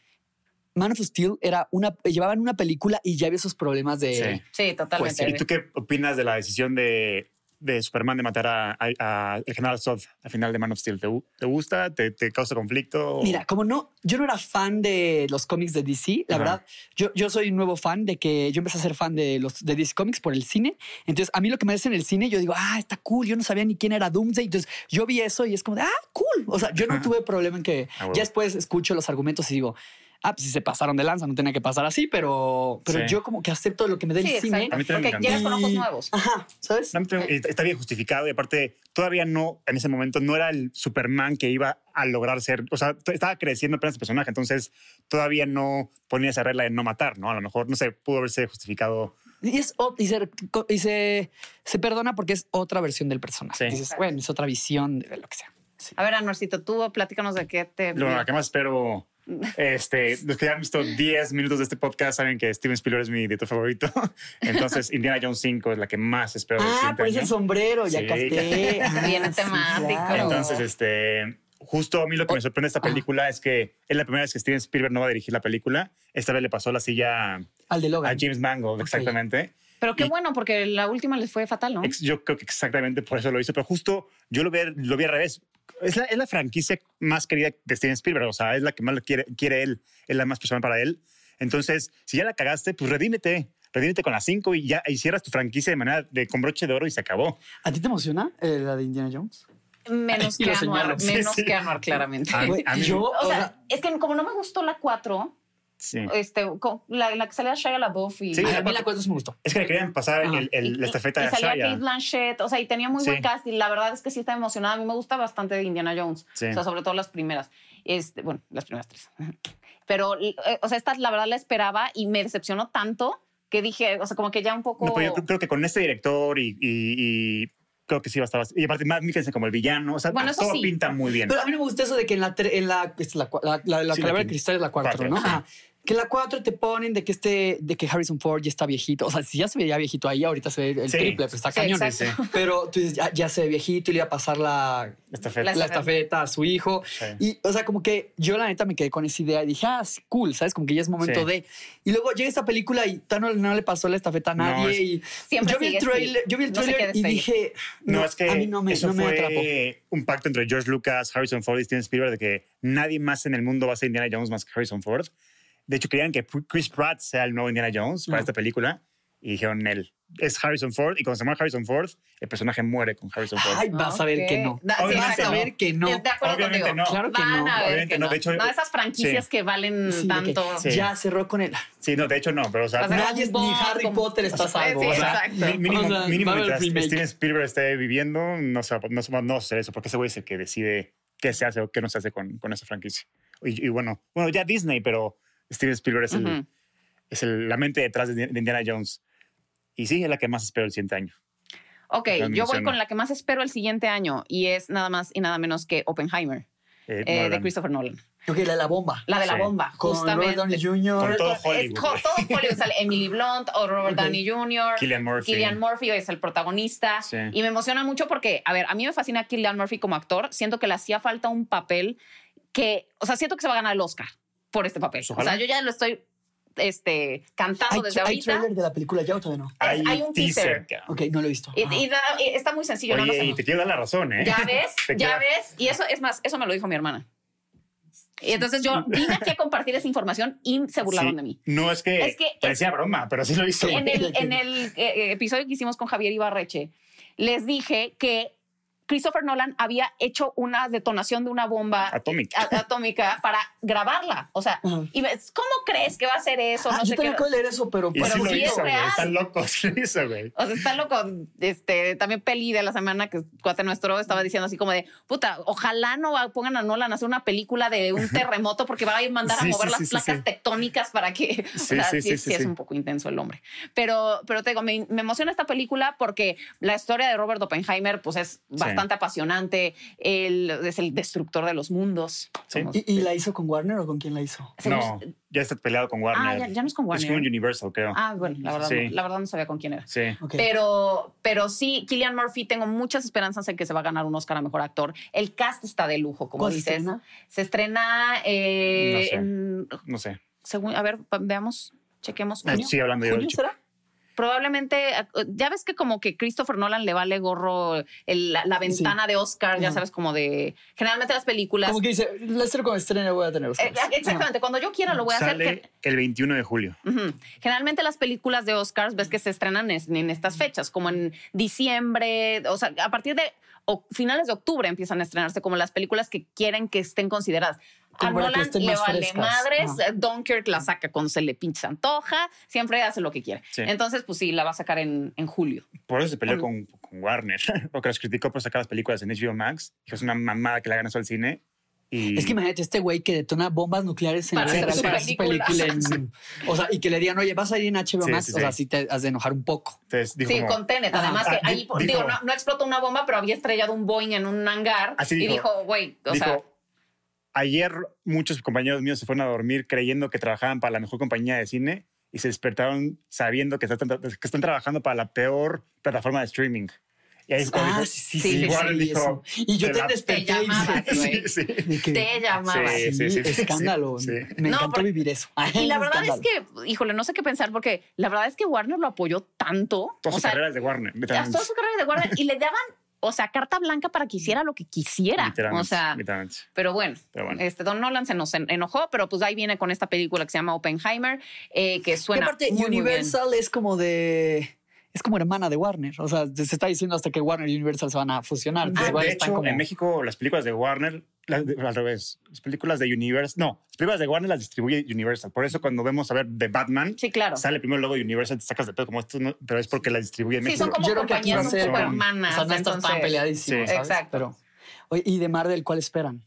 Man of Steel era una, llevaban una película y ya había esos problemas de... Sí. Sí, totalmente. ¿Y tú qué opinas de la decisión de, de Superman de matar a, a- general Zod al final de Man of Steel? ¿Te, te gusta? ¿Te, te causa conflicto? Mira, como no, yo no era fan de los cómics de DC, la Ajá. verdad, yo, yo soy un nuevo fan de que yo empecé a ser fan de los de DC Comics por el cine. Entonces, a mí lo que me hace en el cine, yo digo, ah, está cool. Yo no sabía ni quién era Doomsday. Entonces, yo vi eso y es como de, ah, cool. O sea, yo no tuve problema en que Ah, ya después escucho los argumentos y digo, ah, pues si se pasaron de lanza, no tenía que pasar así, pero, pero Sí. yo como que acepto lo que me dé Sí, el cine. exacto. A mí también me Porque llegas con ojos nuevos. Ajá, ¿sabes? No, Está bien justificado y aparte todavía no, en ese momento, no era el Superman que iba a lograr ser, o sea, estaba creciendo apenas el personaje, entonces todavía no ponía esa regla de no matar, ¿no? A lo mejor, no sé, pudo haberse justificado. Y, es, y, se, y se, se perdona porque es otra versión del personaje. Sí. Dices, bueno, es otra visión de lo que sea. Sí. A ver, Anorcito, tú platícanos de qué te. Lo que más espero, este, los que ya han visto 10 minutos de este podcast saben que Steven Spielberg es mi director favorito, entonces Indiana Jones 5 es la que más espero. Ah, ese año. sombrero, ya Sí. capté. Ah, Viene sí, temático. claro. Entonces, este, justo a mí lo que me sorprende de esta película es que es la primera vez que Steven Spielberg no va a dirigir la película. Esta vez le pasó la silla Al de a Logan. James Mangold, exactamente. Pero qué Y- bueno, porque la última les fue fatal, ¿no? Ex- Yo creo que exactamente por eso lo hizo, pero justo yo lo vi, lo vi al revés. Es la, es la franquicia más querida de Steven Spielberg, o sea, es la que más quiere, quiere él, es la más personal para él. Entonces, si ya la cagaste, pues redímete, redímete con las cinco y ya y cierras tu franquicia de manera de con broche de oro y se acabó. ¿A ti te emociona eh, la de Indiana Jones? Menos que Anuar, menos Sí, sí. que Anuar, claramente. Ah, Güey, a mí- yo, O sea, es que como no me gustó la 4, Sí. este, co- la, la que salía Shia LaBeouf y, Sí, a la mí la sí me gustó. Es que le querían pasar Ajá. el- el- y- la estafeta y de salía Shia. Kate Blanchett, o sea, y tenía muy Sí. buen cast y la verdad es que sí estaba emocionada. A mí me gusta bastante de Indiana Jones, Sí. o sea, sobre todo las primeras. Este, bueno, las primeras tres. Pero, eh, o sea, esta la verdad la esperaba y me decepcionó tanto que dije, o sea, como que ya un poco... No, pero yo creo- creo que con este director y, y- y creo que sí va a estar. bast- Y aparte, Matt Mikkelsen como el villano, o sea, Bueno, todo sí. pinta muy bien. Pero a mí me gusta eso de que en la, tre- en la, la, la, la, la Sí, calavera la de cristal es la 4, cuatro, ¿no? sí. Ajá. Que en la 4 te ponen de que este, de que Harrison Ford ya está viejito. O sea, si ya se veía viejito ahí, ahorita se ve el Sí. triple, pues está Sí, cañón. Pero tú dices, ya, ya se ve viejito y le iba a pasar la, Esta fe- La- la estafeta a su hijo. Sí. Y, o sea, como que yo la neta me quedé con esa idea y dije, ah, cool, ¿sabes? Como que ya es momento Sí. de... Y luego llega esta película y tan no, no le pasó la estafeta a No, nadie. es- y Siempre yo vi el trailer, yo vi el No trailer y dije, No, es que a mí no me, eso no me fue atrapó. un pacto entre George Lucas, Harrison Ford y Steven Spielberg de que nadie más en el mundo va a ser Indiana Jones más que Harrison Ford. De hecho, querían que Chris Pratt sea el nuevo Indiana Jones para esta película y dijeron él. Es Harrison Ford y cuando se muere Harrison Ford, el personaje muere con Harrison Ford. Ay, vas a ver que no. Da- sí, Obviamente vas a ver que no. De acuerdo Obviamente contigo. no. Claro que Van no. a ver Obviamente que no. no. De hecho, no, esas franquicias sí. que valen Sí, tanto. Sí. Ya cerró con él. Sí, no, de hecho no, pero o sea, O sea, Nadie, ni Harry como- Potter está salvo. Sí, o sea, exacto. mínimo, O sea, mínimo mientras. Steven Spielberg esté viviendo, no se va, no, no a hacer eso, porque ese güey es el que decide qué se hace o qué no se hace con, con esa franquicia. Y, y bueno, bueno, ya Disney, pero Steven Spielberg es, el, Ujú. es el- la mente detrás de, de Indiana Jones. Y sí, es la que más espero el siguiente año. Ok, yo voy con la que más espero el siguiente año y es nada más y nada menos que Oppenheimer Eh, eh, de Nolan. Christopher Nolan. Ok, la de la bomba. La de la Sí. bomba, Con justamente. Robert Downey Jr. Con todo Es Hollywood. jo- todo Hollywood. Sale Emily Blunt o Robert Ok. Downey Jr. Cillian Murphy. Cillian Murphy es el protagonista. Sí. Y me emociona mucho porque, a ver, a mí me fascina Cillian Murphy como actor. Siento que le hacía falta un papel que, o sea, siento que se va a ganar el Oscar por este papel. Pues o sea, yo ya lo estoy este, cantando ¿Hay, desde hay ahorita. trailer de la película ya o todavía no? Hay- hay un teaser. cabrón. Ok, no lo he visto. Y, está muy sencillo, no y te quiero dar la razón, ¿eh? Ya ves, ya queda- ves. Y eso es más, eso me lo dijo mi hermana. Y entonces yo vine aquí a compartir esa información y se burlaron Sí. de mí. No es que, Es que- parecía broma, pero sí lo hizo. En el, en el eh, episodio que hicimos con Javier Ibarreche, les dije que Christopher Nolan había hecho una detonación de una bomba atómica, atómica para grabarla. O sea, y ves, ¿cómo crees que va a ser eso? Ah, no yo sé qué. leer eso, pero, pero sí, sí es real. Están locos, hizo, güey. O sea, está loco. Este, también Peli de la semana que cuate nuestro estaba diciendo así como de, puta, ojalá no pongan a Nolan a hacer una película de un terremoto porque va a mandar a mover las placas tectónicas para que... o sea, sí, sí, es un poco intenso el hombre. Pero, pero te digo, me, me emociona esta película porque la historia de Robert Oppenheimer pues es bastante apasionante. Él es el destructor de los mundos. ¿Y, la hizo con Warner o con quién la hizo? No, ya está peleado con Warner. Ah, ya, no es con Warner. Es con Universal, creo. Ah, bueno, la verdad, la verdad no sabía con quién era. Sí. Pero, pero sí, Killian Murphy, tengo muchas esperanzas en que se va a ganar un Oscar a Mejor Actor. El cast está de lujo, como dices. Se estrena? Se estrena... Eh, no sé. Según, a ver, veamos, chequemos. Sí, hablando de será? Probablemente, ya ves que como que Christopher Nolan le vale gorro la, ventana de Oscar, ya sabes, como de, generalmente las películas. Como que dice, la con estrena voy a tener Oscar. Eh, exactamente, cuando yo quiera lo voy a Sale hacer. el 21 de julio. Generalmente las películas de Oscars ves que se estrenan en estas fechas, como en diciembre, o sea, a partir de o finales de octubre empiezan a estrenarse como las películas que quieren que estén consideradas. A Nolan le vale madres, Dunkirk la saca cuando se le pinche antoja, siempre hace lo que quiere. Entonces, pues sí, la va a sacar en, en julio. Por eso se peleó con, con, Warner, porque los criticó por sacar las películas en HBO Max. Dijo, es una mamada que la hagan eso al cine es que imagínate este güey que detona bombas nucleares en, la película. o sea, y que le digan, oye, vas a ir en HBO Max. o sea, sí te has de enojar un poco. sí, con Tenet. Además, que ahí, digo, no, no, explotó una bomba, pero había estrellado un Boeing en un hangar. y dijo, güey, o sea. Ayer muchos compañeros míos se fueron a dormir creyendo que trabajaban para la mejor compañía de cine y se despertaron sabiendo que están, que están trabajando para la peor plataforma de streaming. Y ahí ah, sí, sí, sí, igual dijo, Y yo te desperté. Te llamabas, güey. Sí, Te llamabas. Sí, sí, Escándalo. Me encantó vivir eso. Y la verdad es que, híjole, no sé qué pensar porque la verdad es que Warner lo apoyó tanto. Todas sus carreras de Warner. Todas sus carreras de Warner. y le daban o sea, carta blanca para que hiciera lo que quisiera. O sea, pero bueno, pero bueno, este Don Nolan se nos enojó, pero pues ahí viene con esta película que se llama Oppenheimer, eh, que suena. aparte, Universal es como de es como hermana de Warner. O sea, se está diciendo hasta que Warner y Universal se van a fusionar. Ah, de hecho, en México las películas de Warner, al revés, las películas de Universal, no, las películas de Warner las distribuye Universal. Por eso cuando vemos a ver de Batman, sí, claro. sale primero el logo de Universal, te sacas de pedo como esto, pero es porque la distribuye en México. Sí, son como compañías un poco hermanas. O sea, no están tan peleadísimos, Exacto. Pero, ¿y de Marvel cuál esperan?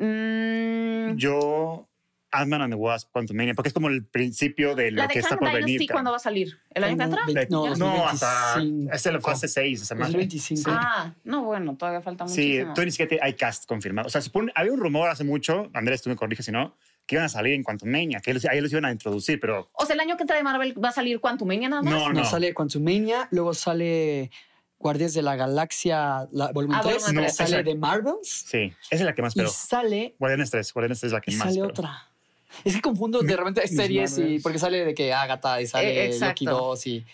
Mm. Yo Ant-Man and the Wasp Quantumania, porque es como el principio de lo que está por venir. ¿Cuándo va a salir? ¿El año que entra? No, no hasta es el fase 6 esa El 25. Ah, no, bueno, todavía falta muchísimo. Sí, tú ni siquiera hay cast confirmado. O sea, supone, había un rumor hace mucho, Andrés, tú me corriges si no, que iban a salir en Quantumania, que ahí los iban a introducir, pero... O sea, el año que entra de Marvel va a salir Quantumania nada más. No, no. no sale Quantumania, luego sale... Guardias de la Galaxia, la, volumen 3, ah, no, sale de Marvels. Sí, esa es la que más espero. Y sale... Guardianes 3, Guardianes 3 es la que y más sale otra. Es que confundo de repente series y porque sale de que Agatha y sale eh, Loki 2 y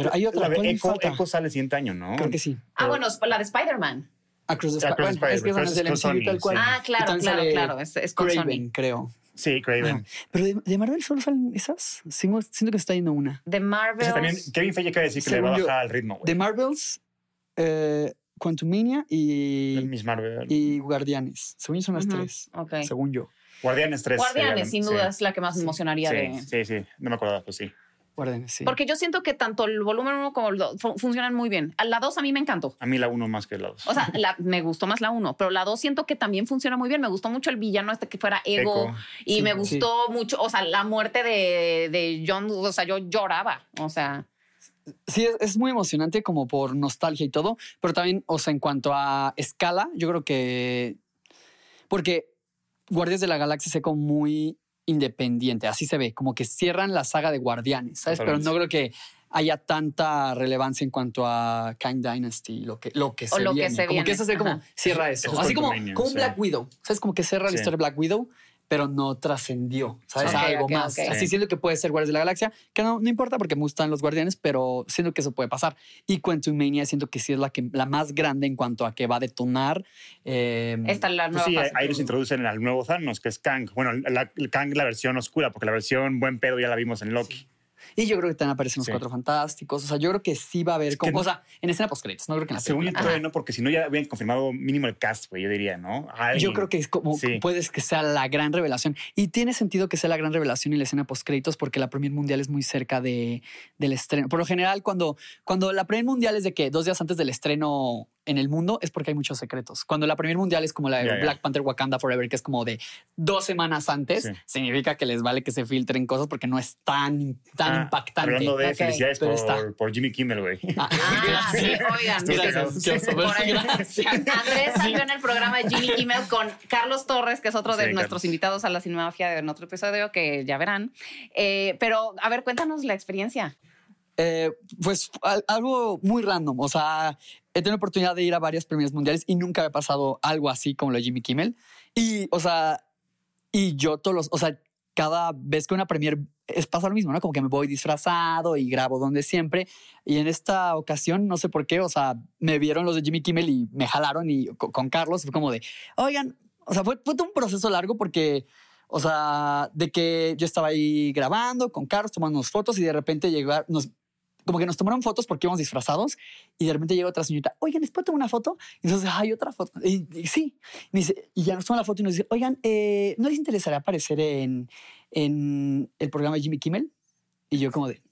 pero hay otra la de Echo, Echo sale 100 años, ¿no? Creo que sí. Ah, bueno, la de Spider-Man. Across the Spider-Man. es que es el MCU tal cual. Ah, claro, claro, claro. Es, es con Craven, creo. Sí, Craven. Ah, pero de, Marvel solo salen esas. Siento, que se está yendo una. De Marvel. También Kevin Feige de decir que le va a bajar el ritmo. De Marvels, eh, Quantumania y. Miss Marvel. Y Guardianes. Según yo son las tres. Okay. Según yo. Guardianes 3. Guardianes, sin duda, es la que más me emocionaría sí, de. Sí, sí, no me acuerdo, pues sí. Guardianes, sí. Porque yo siento que tanto el volumen 1 como el 2 funcionan muy bien. La 2 a mí me encantó. A mí la 1 más que la 2. O sea, me gustó más la 1, pero la 2 siento que también funciona muy bien. Me gustó mucho el villano este que fuera Ego. Y me gustó mucho, o sea, la muerte de, de John, o sea, yo lloraba. O sea. Sí, es, es, muy emocionante como por nostalgia y todo, pero también, o sea, en cuanto a escala, yo creo que... Porque Guardias de la Galaxia se como muy independiente, así se ve, como que cierran la saga de Guardianes, ¿sabes? Pero no creo que haya tanta relevancia en cuanto a Kang Dynasty, lo que, lo que se lo viene. Que se como que eso se como cierra eso. así como, como Black Widow, ¿sabes? Como que cierra la historia de Black Widow pero no trascendió, ¿sabes? Algo más. Así siento que puede ser Guardias de la Galaxia, que no, no importa porque me gustan los Guardianes, pero siento que eso puede pasar. Y Quantum Mania siento que sí es la, que, la más grande en cuanto a que va a detonar. Eh, Esta es la nueva Sí, ahí nos introducen al nuevo Thanos, que es Kang. Bueno, la, Kang la versión oscura, porque la versión buen pedo ya la vimos en Loki. Y yo creo que también aparecen los Sí. Cuatro Fantásticos. O sea, yo creo que sí va a haber como que- cosa en escena post créditos. No creo que en la Según yo todavía no, porque si no ya habían confirmado mínimo el cast, güey, yo diría, ¿no? Alguien. Yo creo que es como Sí. puedes que sea la gran revelación. Y tiene sentido que sea la gran revelación y la escena post créditos porque la Premier Mundial es muy cerca de, del estreno. Por lo general, cuando, cuando la Premier Mundial es de que dos días antes del estreno en el mundo es porque hay muchos secretos. Cuando la Premier Mundial es como la de. Black Panther Wakanda Forever, que es como de dos semanas antes, Sí. significa que les vale que se filtren cosas porque no es tan, tan Ah, impactante. Hablando de Ok, felicidades por, está. por Jimmy Kimmel, güey. Ah, Ah, sí, oigan. Gracias, gracias. Andrés salió en el programa de Jimmy Kimmel con Carlos Torres, que es otro de Sí, nuestros Carlos. invitados a la Cinemafia en otro episodio que ya verán. Eh, pero, a ver, cuéntanos la experiencia. Eh, pues al- algo muy random. O sea, he tenido la oportunidad de ir a varias premios mundiales y nunca había pasado algo así como lo de Jimmy Kimmel. Y, o sea, y yo todos los, o sea, cada vez que una premier es pasa lo mismo, ¿no? Como que me voy disfrazado y grabo donde siempre. Y en esta ocasión, no sé por qué, o sea, me vieron los de Jimmy Kimmel y me jalaron y co- con, Carlos fue como de, oigan, o sea, fue, fue un proceso largo porque, o sea, de que yo estaba ahí grabando con Carlos, tomando fotos y de repente llegar, nos, como que nos tomaron fotos porque íbamos disfrazados y de repente llega otra señorita, oigan, ¿les puedo tomar una foto? Y entonces, hay otra foto. Y, y sí, me dice, y ya nos toma la foto y nos dice, oigan, eh, ¿no les interesaría aparecer en, en el programa de Jimmy Kimmel? Y yo como de,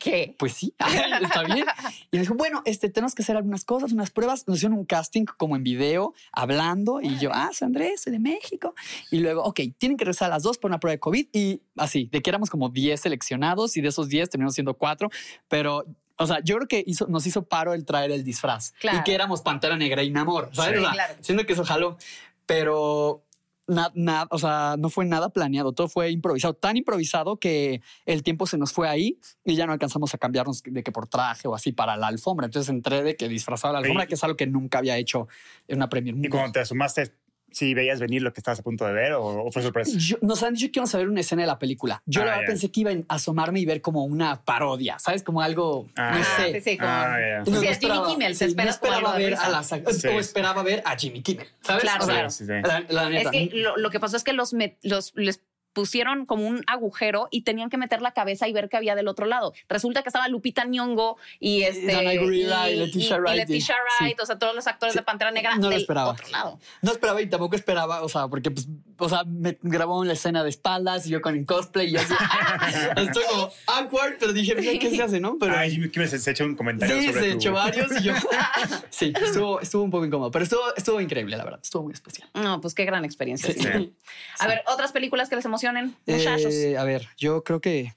¿Qué? pues sí, está bien. Y me dijo, bueno, este, tenemos que hacer algunas cosas, unas pruebas. Nos hicieron un casting como en video, hablando. Y yo, ah, soy Andrés, soy de México. Y luego, ok, tienen que regresar a las dos por una prueba de COVID. Y así, de que éramos como 10 seleccionados y de esos 10 terminamos siendo cuatro. Pero, o sea, yo creo que hizo, nos hizo paro el traer el disfraz. Claro. Y que éramos Pantera Negra y Namor, ¿sabes? Sí, O sea, claro. Siento que eso jaló. Pero nada, o sea, no fue nada planeado, todo fue improvisado, tan improvisado que el tiempo se nos fue ahí y ya no alcanzamos a cambiarnos de que por traje o así para la alfombra. Entonces entré de que disfrazaba la alfombra, que es algo que nunca había hecho en una Premier Y cuando te asomaste, ¿sí veías venir lo que estabas a punto de ver o, o fue sorpresa? Yo- nos han dicho que íbamos a ver una escena de la película. Yo Ah, la verdad ya. pensé que iba a asomarme y ver como una parodia, ¿sabes? Como algo, Ah, no Ah, sé. sí, sí, como- Ah, ya. No, Sí, no a Jimmy esperaba- Kimmel, se sí, espera no como esperaba ver a Sí. o esperaba ver a Jimmy Kimmel, ¿sabes? Claro, O sea, claro. Sí, sí. La, la Es que lo, lo que pasó es que los, met- los les pusieron como un agujero y tenían que meter la cabeza y ver qué había del otro lado. Resulta que estaba Lupita Nyong'o y este Danai Gurira y Leticia y Wright, Leticia sí. Wright, o sea, todos los actores Sí. de Pantera Negra No lo del esperaba. otro lado. No esperaba y tampoco esperaba, o sea, porque, pues, o sea, me grabó la escena de espaldas y yo con el cosplay y yo así. Estoy como awkward, pero dije, mira, ¿qué se hace, no? Pero Ay, Kimmel se, se echó un comentario sí, sobre se tu- echó varios y yo. sí, estuvo, estuvo un poco incómodo, pero estuvo, estuvo increíble, la verdad. Estuvo muy especial. No, pues qué gran experiencia. Sí. sí. Sí. A ver, otras películas que les emocionen, muchachos. Eh, a ver, yo creo que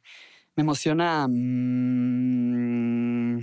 me emociona. mm,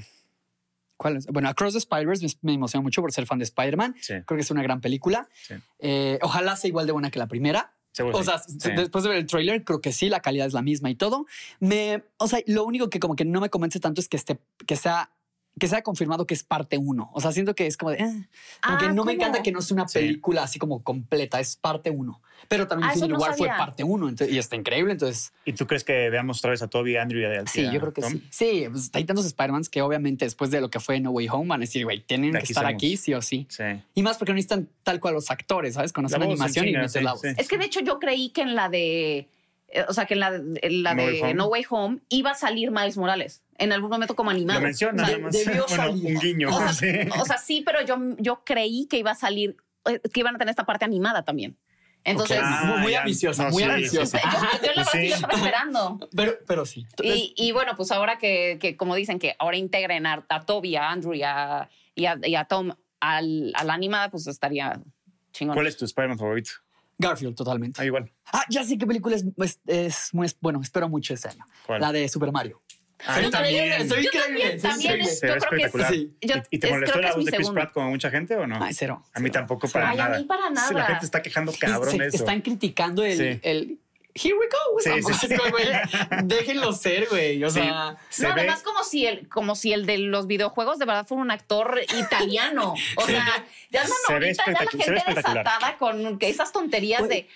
¿Cuál es? Bueno, Across the Spider-Verse me, emociona mucho por ser fan de Spider-Man. Sí, Creo que es una gran película. Sí. Eh, ojalá sea igual de buena que la primera. seguro O sea, Sí. después de ver el trailer, creo que sí, la calidad es la misma y todo. Me, o sea, lo único que como que no me convence tanto es que esté, que sea, que sea confirmado que es parte uno. O sea, siento que es como de, eh, Ah, que no ¿cómo? me encanta que no sea una Sí. película así como completa, es parte uno. Pero también Ah, no War fue parte uno entonces- y está increíble. Entonces, ¿Y tú crees que veamos otra vez a Toby, Andrew y a, sí, y yo creo que Tom? sí. Sí, pues, hay tantos Spider-Mans que obviamente después de lo que fue No Way Home van a decir, güey, tienen De que estar somos. aquí sí o sí. Sí. Y más porque no necesitan tal cual los actores, ¿sabes? Conocer La la animación y chinga, meter sí, la voz. sí. Es que de hecho yo creí que en la de, eh, o sea, que en la, en la No de Way. No Way Home iba a salir Miles Morales en algún momento como animado. Lo menciona O sea, nada más. debió bueno, salir. un guiño. O sea, sí. o sea, sí, pero yo, yo creí que iba a salir, eh, que iban a tener esta parte animada también. Entonces. Ah, muy, ya. ambiciosa, No, muy sí, ambiciosa. sí, yo, yo la Pues verdad sí estaba esperando. Pero, pero sí. Y, y bueno, pues ahora que, que, como dicen, que ahora integren a, a Toby, a Andrew y a, y a, y a Tom al, a la animada, pues estaría chingón. ¿Cuál es tu Spider-Man favorito? Garfield, totalmente. Ah, igual. Ah, ya sé qué película es, es, es muy, bueno, espero mucho ese año. ¿Cuál? La de Super Mario. Ah, yo increíble, también. soy Yo increíble. también, es- yo creo que. Sí. Yo- ¿Y, y te es- molestó la voz de Chris. Pratt como mucha gente o no? Ay, cero. a mí tampoco para Ay, a nada. mí para nada. Sí, la gente está quejando cabrón se- de eso. Están criticando el, Sí. el Here we go. Sí. Déjenlo ser, güey. O Sí. sea, Se no, ve- además como si el, como si el de los videojuegos de verdad fuera un actor italiano. O sea, ya andan ahorita ya la gente desatada con esas tonterías de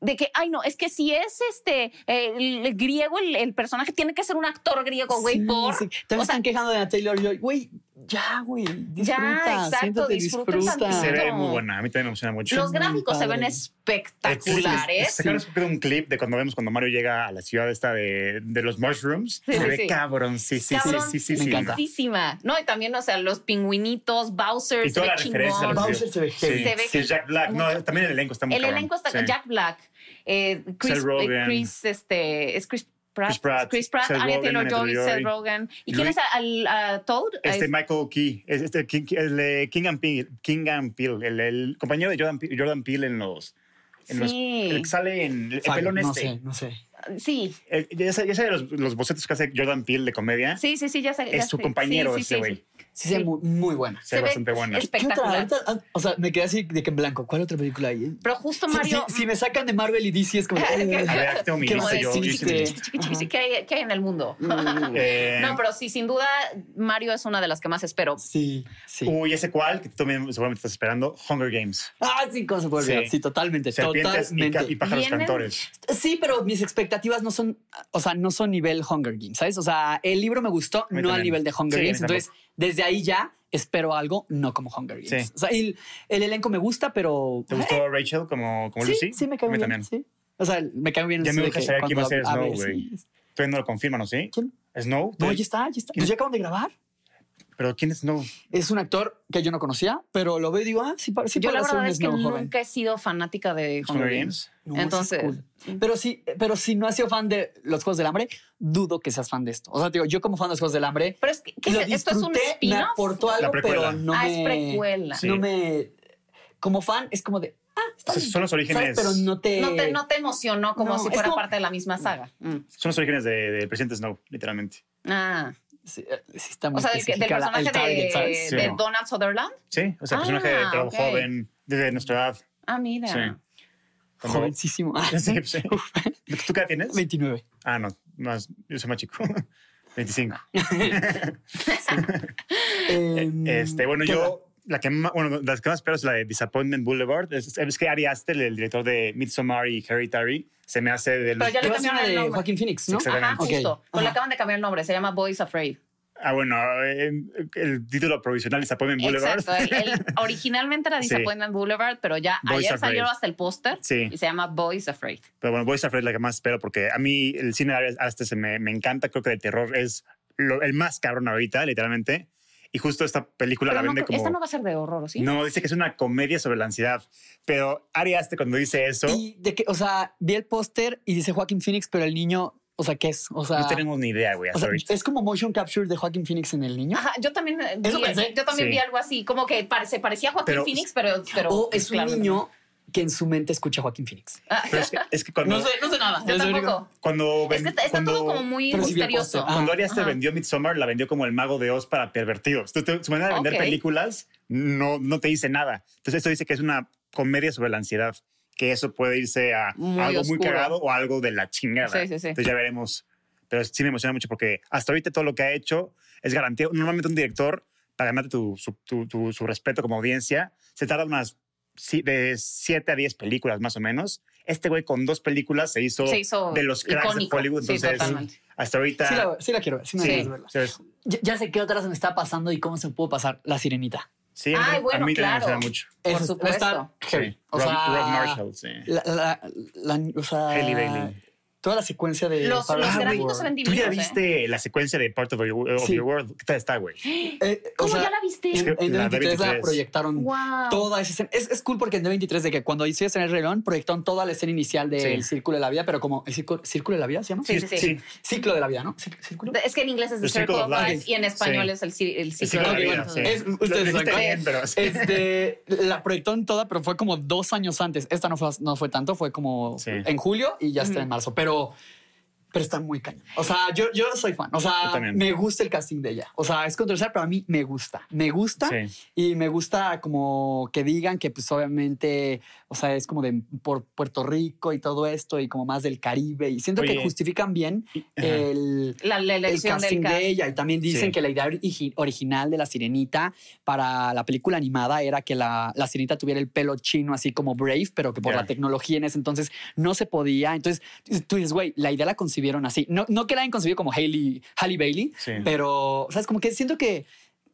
de que, ay, no, es que si es este eh, el, el griego, el, el personaje tiene que ser un actor griego, güey, sí, por. sí. También o sea, están quejando de la Taylor Joy. Güey, ya, güey. Ya, exacto, siéntate, disfruta. Se ve muy buena. A mí también me emociona mucho. Los gráficos se ven espectaculares. Sacaron un clip de cuando vemos cuando Mario llega a la ciudad esta de, de los mushrooms. Sí, se sí, ve sí. cabrón, sí, sí, sí, sí, sí, Me sí. encanta. Cabroncísima. No, y también, o sea, los pingüinitos, Bowser, Y se toda ve la referencia Bowser se ve Sí. Se ve sí, Jack Black. No, también el elenco está muy El cabrón. elenco está Sí. Jack Black, eh, Chris, Seth Rogen. eh, Chris, este, es Chris Pratt, Chris Pratt, Chris Pratt, Seth Anya Rogen, Taylor Joy. Seth Rogen. ¿Y Luis- quién es al Toad? Este Es- Michael Key, es este King, el de King and Peele, King and Peele, el, el compañero de Jordan, Jordan Peele en los. En los Sí. el que sale en el Fine, pelón no este. sé, no sé. sí, El- ya sé, ya sé los, los bocetos que hace Jordan Peele de comedia. sí, sí, sí, ya sé. ya es su sé. compañero Sí, sí, ese sí, güey. Sí. Sí, se ve muy, muy buena. Se ve bastante buena. es- ¿Qué otra? Espectacular. Ah, o sea, me quedé así de que en blanco. ¿Cuál otra película hay? Pero justo Mario. Si, si me sacan de Marvel y DC es como. ¿Qué hay, qué hay en el mundo? Eh, no, pero sí, sin duda, Mario es una de las que más espero. Sí, sí. Uy, ese cual que tú también seguramente estás esperando, Hunger Games. Ah, sí, ¿cómo se puede olvidar? Sí. Sí, totalmente. Serpientes y, totalmente. y pájaros Vienen- cantores. Sí, pero mis expectativas no son, o sea, no son nivel Hunger Games, ¿sabes? O sea, el libro me gustó, no al nivel de Hunger Games. Entonces, desde ahí ya espero algo, no como Hunger Games. Sí. O sea, el, el elenco me gusta, pero. ¿Te gustó Rachel como, como Sí, Lucy? sí, me cae bien. también. Sí. O sea, me cae bien. Ya me gusta que saber quién va a ser Snow, güey. Todavía no lo confirman, ¿no? ¿Sí? ¿Quién? ¿Snow? No, ya está, ya está. Pues ya acaban de grabar. ¿Pero quién es Snow? Es un actor que yo no conocía, pero lo veo y digo, ah, sí, pa- sí Yo la verdad es que joven. nunca he sido fanática de Hunger Games. Games. No, Entonces, cool. Pero sí, pero si no has sido fan de los Juegos del Hambre, dudo que seas fan de esto. O sea, digo, yo como fan de los Juegos del Hambre, pero es que, ¿qué lo es- esto es un me spin-off. aportó algo, pero no Ah, me... es precuela. No me... Como fan, es como de... Ah, está O sea, bien. son los orígenes. ¿Sabes? Pero no te... No te, no te emocionó como No, si fuera como- parte de la misma saga. Mm. Son los orígenes de- del presidente Snow, literalmente. Ah, Sí, eh, sí está muy o sea, del, del personaje el de, target, ¿sabes? Sí. de Donald Sutherland. Sí, o sea, Ah, personaje de pero ok. joven, desde nuestra edad. Ah, mira. Sí. Jovencísimo. Sí, sí. ¿Tú qué edad tienes? 29. Ah, no, más, yo soy más chico. 25. Em, Este, bueno, ¿qué yo, la que más, bueno, las que más espero es la de Disappointment Boulevard. Es, es que Ari Aster, el director de Midsommar y Hereditary, se me hace de los... Pero ya ¿Qué le cambiaron el de nombre. Joaquín Phoenix, no? Sí, Ajá, Exactamente. justo. Pues le acaban de cambiar el nombre. Se llama Boys Afraid. Ah, bueno, eh, el título provisional Disappointment Boulevard. Exacto. El, el- originalmente era Sí. Disappointment Boulevard, pero ya Boys ayer Afraid. salió hasta el póster Sí. y se llama Boys Afraid. Pero bueno, Boys Afraid es la que más espero porque a mí el cine de Ari Aster se me, me encanta. Creo que de terror es lo- el más cabrón ahorita, literalmente. Y justo esta película Pero la no, vende como... esta no va a ser de horror, ¿o ¿sí? No, dice que es una comedia sobre la ansiedad. Pero Ari Aster cuando dice eso, Y de que, o sea, vi el póster y dice Joaquín Phoenix, pero el niño, o sea, ¿qué es? O sea, no tenemos ni idea, güey, o sea, es como motion capture de Joaquín Phoenix en el niño. Ajá, yo también, Eso vi, pensé. yo también Sí. vi algo así, como que pare- se parecía a Joaquín Pero- Phoenix, pero, pero o es un claro, niño que en su mente escucha a Joaquín Phoenix. Ah, Pero es que, es que cuando, no sé nada. yo Es lo único- tampoco. cuando, Es ven- que está, está cuando, todo como muy misterioso. Ah. cuando Ari Aster vendió Midsommar, la vendió como el mago de Oz para pervertidos. Entonces, su manera de vender Ok. películas no, no te dice nada. Entonces, esto dice que es una comedia sobre la ansiedad. Que eso puede irse a Muy algo muy oscuro. cagado o algo de la chingada. Sí, sí, sí. Entonces ya veremos. Pero sí me emociona mucho porque hasta ahorita todo lo que ha hecho es garantía. Normalmente un director, para ganarte tu, su, tu- tu- su respeto como audiencia, se tarda unas de 7 a 10 películas más o menos. Este güey con dos películas se hizo, Se hizo de los cracks icónico. de Hollywood. Sí, Entonces, totalmente. hasta ahorita... Sí la, sí la quiero ver. Sí me Sí, verla. Ya, ya sé qué otras me está pasando y cómo se pudo pasar. La sirenita. Sí, Ay, a bueno, mí también me claro. emociona mucho. Por Eso supuesto. está heavy. Sí. O Rob, sea, Rob Marshall, sí. La, la, la- o sea, Hailey Bailey. Toda la secuencia de. Los- Part of los Your gráficos World. se ven ¿Tú ya ¿eh? viste la secuencia de Part of Your, of Sí. Your World? ¿Qué tal está, güey? Eh, o ¿Cómo sea, ya la viste? Es que- En, en La D23 la D23. proyectaron Wow. toda esa escena. Es, es cool porque en D23 de que cuando hice escena el reloj proyectaron toda la escena inicial del Sí. Círculo de la Vida, pero como el círculo, círculo de la vida se llama. Sí, sí, sí. Ciclo de la vida, ¿no? Círculo. Es que en inglés es The The Circle of of Life. Y en español Sí. es el, el ciclo de la vida. es- Lo ustedes saben. bien, pero. Este, la proyectaron toda, pero fue como dos años antes. Esta no fue, no fue tanto, fue como Sí. en julio y ya está en marzo. Pero, pero está muy cañón. O sea, yo, yo soy fan. O sea, me gusta el casting de ella. O sea, es controversial, pero a mí me gusta. Me gusta Sí. y me gusta como que digan que, pues, obviamente, o sea, es como de por Puerto Rico y todo esto y como más del Caribe. Y siento que justifican bien el, La, la el elección casting del cast. de ella y también dicen Sí. que la idea origi- original de la sirenita para la película animada era que la, la sirenita tuviera el pelo chino así como Brave, pero que por la tecnología en ese entonces no se podía. Entonces tú dices, güey, la idea la concibieron así. No, no que la hayan concebido como Hailey, Halle Bailey, Sí. pero, ¿sabes? Como que siento que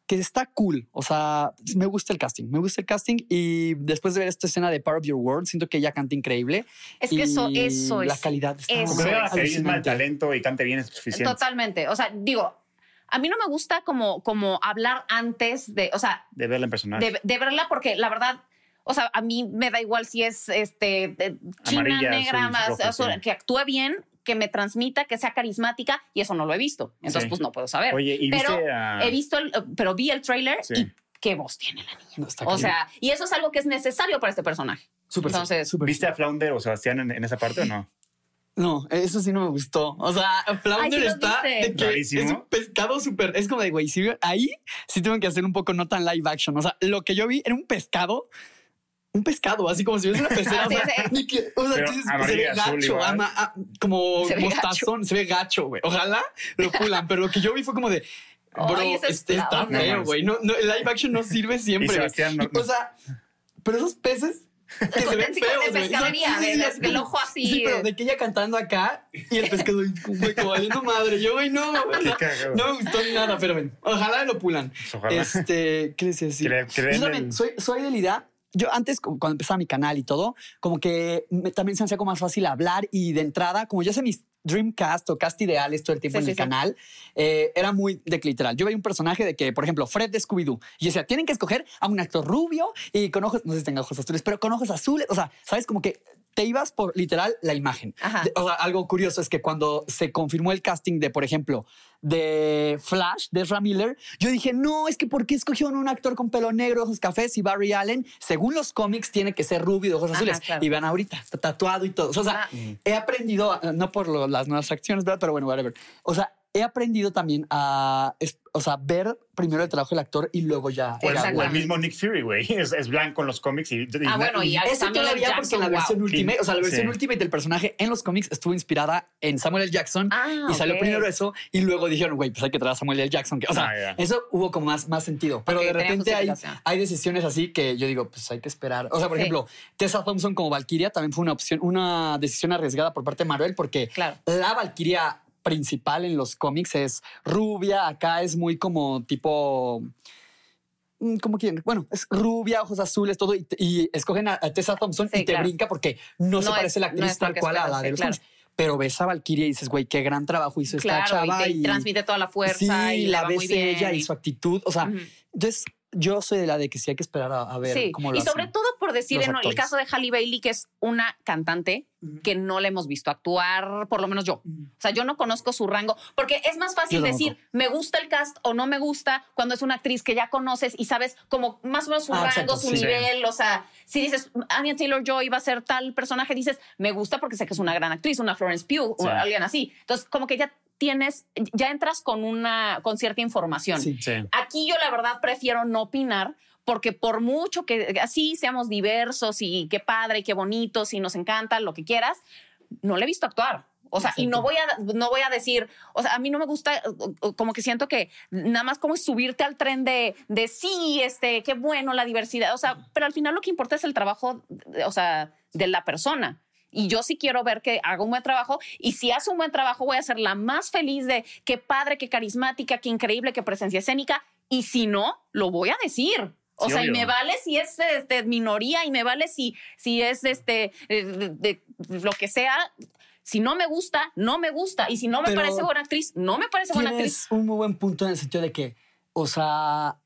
que está cool. O sea, me gusta el casting, me gusta el casting y después de ver esta escena de Part of Your World, siento que ella canta increíble. Es que eso, eso la es. calidad está eso carisma, el talento y cante bien es suficiente. Totalmente. O sea, digo, a mí no me gusta como, como hablar antes de, o sea, De verla en personaje. de, de verla porque la verdad, o sea, a mí me da igual si es este de- china, Amarilla, negra, azul, más, azul, sí. que actúe bien, que me transmita, que sea carismática y eso no lo he visto. Entonces, Sí. pues no puedo saber. Oye, ¿y pero viste a- he visto, el- pero vi el trailer Sí. y qué voz tiene la niña. No, O sea, y eso es algo que es necesario para este personaje. Súper, entonces, súper. ¿Viste a Flounder o Sebastián en, en esa parte o no? No, eso sí no me gustó. O sea, Flounder sí está de que es un pescado súper. Es como de güey, si ahí sí tuve que hacer un poco no tan live action. O sea, lo que yo vi era un pescado. Un pescado, así como si hubiese una pecera. Ah, o sí, sea, sí. ni que- o sea, Pero entonces se ve gacho, ama- ah, como Se mostazón, se ve gacho, güey. Ojalá lo pulan, pero lo que yo vi fue como de. Bro, Ay, es este está feo, güey. No, no, el live action no sirve siempre. Y no- O sea, pero esos peces que se ven feos, güey. pescadería, Sí, sí. ojo así. Sí, pero de que ella cantando acá y el pescado, güey, como valiendo madre. Yo, güey, no, no, me gustó nada, pero ven, ojalá lo pulan. Pues ojalá. Este, ¿qué les decía? El- soy, soy de la idea. Yo antes, cu- cuando empezaba mi canal y todo, como que me- también se me hacía como más fácil hablar y de entrada, como ya sé mis Dreamcast o cast ideales todo el tiempo Sí, en sí, el sí. canal, eh, era muy de que literal. Yo veía un personaje de que, por ejemplo, Fred de Scooby-Doo. Y decía, tienen que escoger a un actor rubio y con ojos, no sé si tenga ojos azules, pero con ojos azules. O sea, sabes, como que te ibas por literal la imagen. Ajá. O sea, algo curioso es que cuando se confirmó el casting de, por ejemplo, de Flash, de Ezra Miller, yo dije, no, es que ¿por qué escogieron un actor con pelo negro, ojos cafés y Barry Allen? Según los cómics, tiene que ser rubio de ojos Ajá, azules. claro. Y vean ahorita, está tatuado y todo. O sea, he aprendido, no por lo- las nuevas acciones, ¿verdad? Pero bueno, whatever. O sea, he aprendido también a, es- o sea, ver primero el trabajo del actor y luego ya. O el, ya, o el mismo Nick Fury, güey. Es, es blanco en los cómics y, y- Ah, bueno, y L. todavía porque en la Jackson, versión wow. Ultimate, o sea, la versión Sí. Ultimate del personaje en los cómics estuvo inspirada en Samuel L. Jackson Ah, y salió primero eso y luego dijeron, güey, pues hay que traer a Samuel L. Jackson. que- o sea, Ah, eso hubo como más, más sentido. Pero de repente hay, hay decisiones así que yo digo, pues hay que esperar. O sea, por Sí. ejemplo, Tessa Thompson como Valkyria también fue una opción, una decisión arriesgada por parte de Marvel porque Claro. la Valkyria principal en los cómics es rubia, acá es muy como tipo mm, como quieren, bueno, es rubia, ojos azules, todo, y, y escogen a, a Tessa Thompson Sí, y te claro. brinca porque no, se No es- parece la no actriz lo tal cual a la de los claro. Pero ves a Valkyria y dices, güey, qué gran trabajo hizo esta y chava. te transmite toda la fuerza sí, y la va ves muy bien. ella y su actitud. O sea, entonces yo soy de la de que sí hay que esperar a, a ver Sí, cómo lo y sobre hacen. todo por decir el caso de Halle Bailey, que es una cantante que no le hemos visto actuar, por lo menos yo. O sea, yo no conozco su rango, porque es más fácil decir, me gusta el cast o no me gusta cuando es una actriz que ya conoces y sabes como más o menos su Ah, rango, exacto, su sí. nivel. O sea, si dices, Anya Taylor-Joy va a ser tal personaje, dices, me gusta porque sé que es una gran actriz, una Florence Pugh Sí. o alguien así. Entonces, como que ya tienes, ya entras con una, con cierta información. Sí. Sí. Aquí yo la verdad prefiero no opinar porque por mucho que así seamos diversos y qué padre y qué bonitos y nos encanta lo que quieras, no le he visto actuar. O sea, y no voy a no voy a decir, o sea, a mí no me gusta como que siento que nada más como es subirte al tren de de sí, este, qué bueno la diversidad, o sea, pero al final lo que importa es el trabajo, o sea, de la persona. Y yo sí quiero ver que haga un buen trabajo. Y si hace un buen trabajo, voy a ser la más feliz de qué padre, qué carismática, qué increíble, qué presencia escénica. Y si no, lo voy a decir. O Sí, sea, y me vale si es este, minoría y me vale si, si es este, eh, de, de- lo que sea. Si no me gusta, no me gusta. Y si no me Pero parece buena actriz, no me parece buena actriz. Tienes un muy buen punto en el sentido de que, o sea,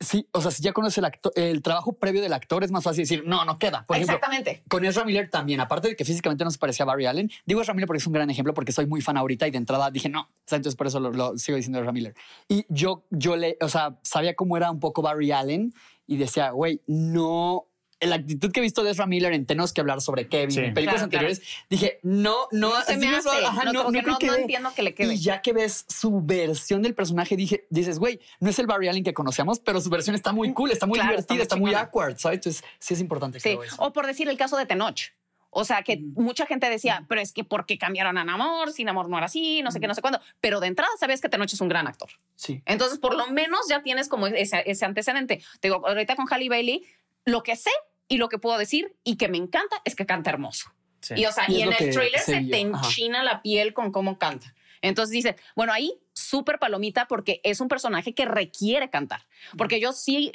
sí, o sea, si ya conoces el, trabajo previo del actor, es más fácil decir, no, no queda. Por ejemplo, Exactamente. con Ezra Miller también, aparte de que físicamente no se parecía a Barry Allen, digo Ezra Miller porque es un gran ejemplo, porque soy muy fan ahorita y de entrada dije no, o sea, entonces por eso lo, lo sigo diciendo Ezra Miller. Y yo, yo le, o sea, sabía cómo era un poco Barry Allen y decía, güey, no. La actitud que he visto de Ezra Miller en Tenemos que hablar sobre Kevin, Sí. en películas Claro, anteriores, dije, no, no, No se me mismo, hace. ajá, No, que no- que no entiendo que le quede. Y ya que ves su versión del personaje, dije, dices, güey, no es el Barry Allen que conocemos, pero su versión está muy cool, está muy Claro, divertida, está está muy awkward, ¿sabes? Entonces, sí es importante. Sí. eso. O por decir el caso de Tenoch. O sea, que mucha gente decía, pero es que ¿por qué cambiaron a Namor? Si Namor no era así, no sé qué, no sé cuándo. Pero de entrada sabías que Tenoch es un gran actor. Sí. Entonces, por lo menos ya tienes como ese, ese antecedente. Te digo, ahorita con Halle Bailey, lo que sé y lo que puedo decir y que me encanta es que canta hermoso. Sí. Y o sea, Y y, en el trailer se te ajá. enchina la piel con cómo canta. Entonces dice, bueno, ahí súper palomita porque es un personaje que requiere cantar. Porque yo sí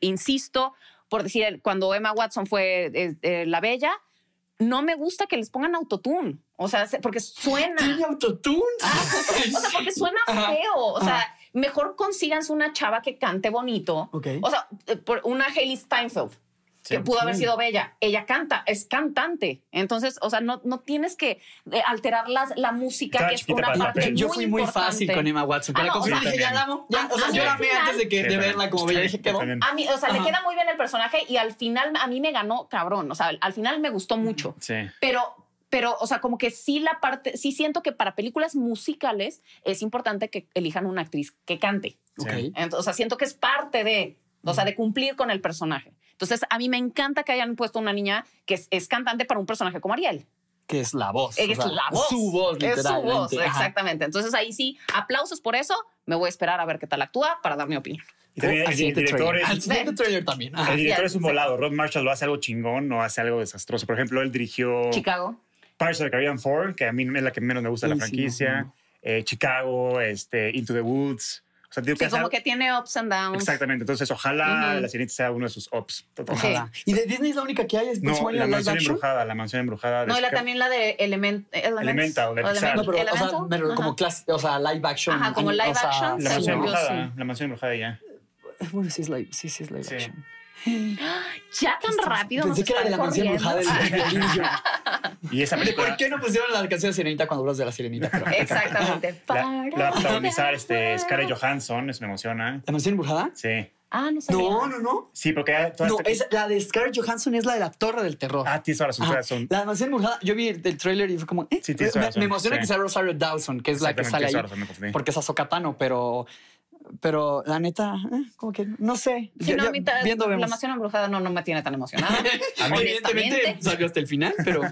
insisto, por decir, cuando Emma Watson fue eh, eh, la bella, no me gusta que les pongan autotune. O sea, porque suena. ¿Tiene autotune? Ah, o sea, porque suena feo. O sea, mejor consíganse una chava que cante bonito. O sea, eh, por una Hailey Steinfeld que pudo haber sido bella. Ella canta, es cantante. Entonces, o sea, no, no tienes que eh, alterar la, la música, que es una parte Yo muy fui muy fácil con Emma Watson. Ah, no, o sea, dije, ya la amo. Ya, o sea, yo la amé antes de, que, de verla como bella. Dije, quedó. A mí, o sea, le queda muy bien el personaje y al final a mí me ganó cabrón. O sea, al final me gustó mucho. Sí. Pero pero, o sea, como que sí la parte, sí siento que para películas musicales es importante que elijan una actriz que cante. Okay. Entonces, o sea, siento que es parte de, o sea, de cumplir con el personaje. Entonces, a mí me encanta que hayan puesto una niña que es, cantante para un personaje como Ariel. Que es la voz. Es la voz. Su voz, literalmente. Es su voz, exactamente. Entonces, ahí sí, aplausos por eso. Me voy a esperar a ver qué tal actúa para dar mi opinión. Y también el, director es, el siguiente trailer también. El director es un volado. Rob Marshall lo hace algo chingón o hace algo desastroso. Por ejemplo, él dirigió Chicago. Pirates of the Caribbean 4, que a mí es la que menos me gusta de la franquicia. Eh, Chicago, este, Into the Woods. O sea, que como que tiene ups and downs. Exactamente. Entonces, ojalá la siguiente sea uno de sus ups. Ojalá. ¿Y de Disney es la única que hay? ¿Es no, la mansión embrujada. La mansión embrujada. No, la, también la de Element, Elemental. de Pixar. No, pero, o sea, como clase, o sea, live action. Ajá, como live action. La mansión embrujada. La mansión embrujada ya. Bueno, sí es live, sí, sí es live action. Ya tan rápido. Pensé que era de la mansión embrujada del Y esa película. ¿Por qué no pusieron la canción de Sirenita cuando hablas de la Sirenita? Exactamente. La, la va a protagonizar este, Scarlett Johansson, eso me emociona. ¿La mansión embrujada? Sí. Ah, no sé. No, no, no. Sí, porque No, es, la de Scarlett Johansson es la de la Torre del Terror. Ah, tienes todas las son. La mansión embrujada, yo vi el trailer y fue como. Eh, sí, me, me, emociona que sea Rosario Dawson, que es la que sale ahí. Porque es Azokatano, pero pero la neta, eh, como que no sé. Sí, no, viendo La mansión embrujada no, no me tiene tan emocionada. Evidentemente salió hasta el final, pero.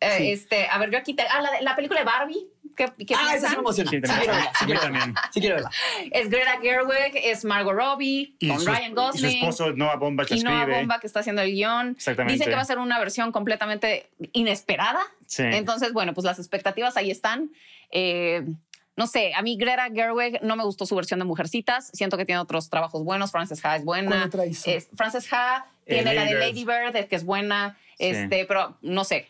Eh, este, a ver, yo aquí te, ah, la, la película de Barbie. ¿Qué, qué ah, esa sí me emociona. Sí, sí, quiero verla. Sí, quiero verla. Sí, quiero verla. Es Greta Gerwig, es Margot Robbie, y con su, Ryan Gosling. Y su esposo Noah Bomba que y escribe. Noah Bomba que está haciendo el guion. Exactamente. Dice que va a ser una versión completamente inesperada. Sí. Entonces, bueno, pues las expectativas ahí están. Eh, no sé, a mí Greta Gerwig no me gustó su versión de Mujercitas. Siento que tiene otros trabajos buenos. Frances Ha es buena. Es, Frances Ha tiene la de Lady Bird, que es buena. Este, pero no sé.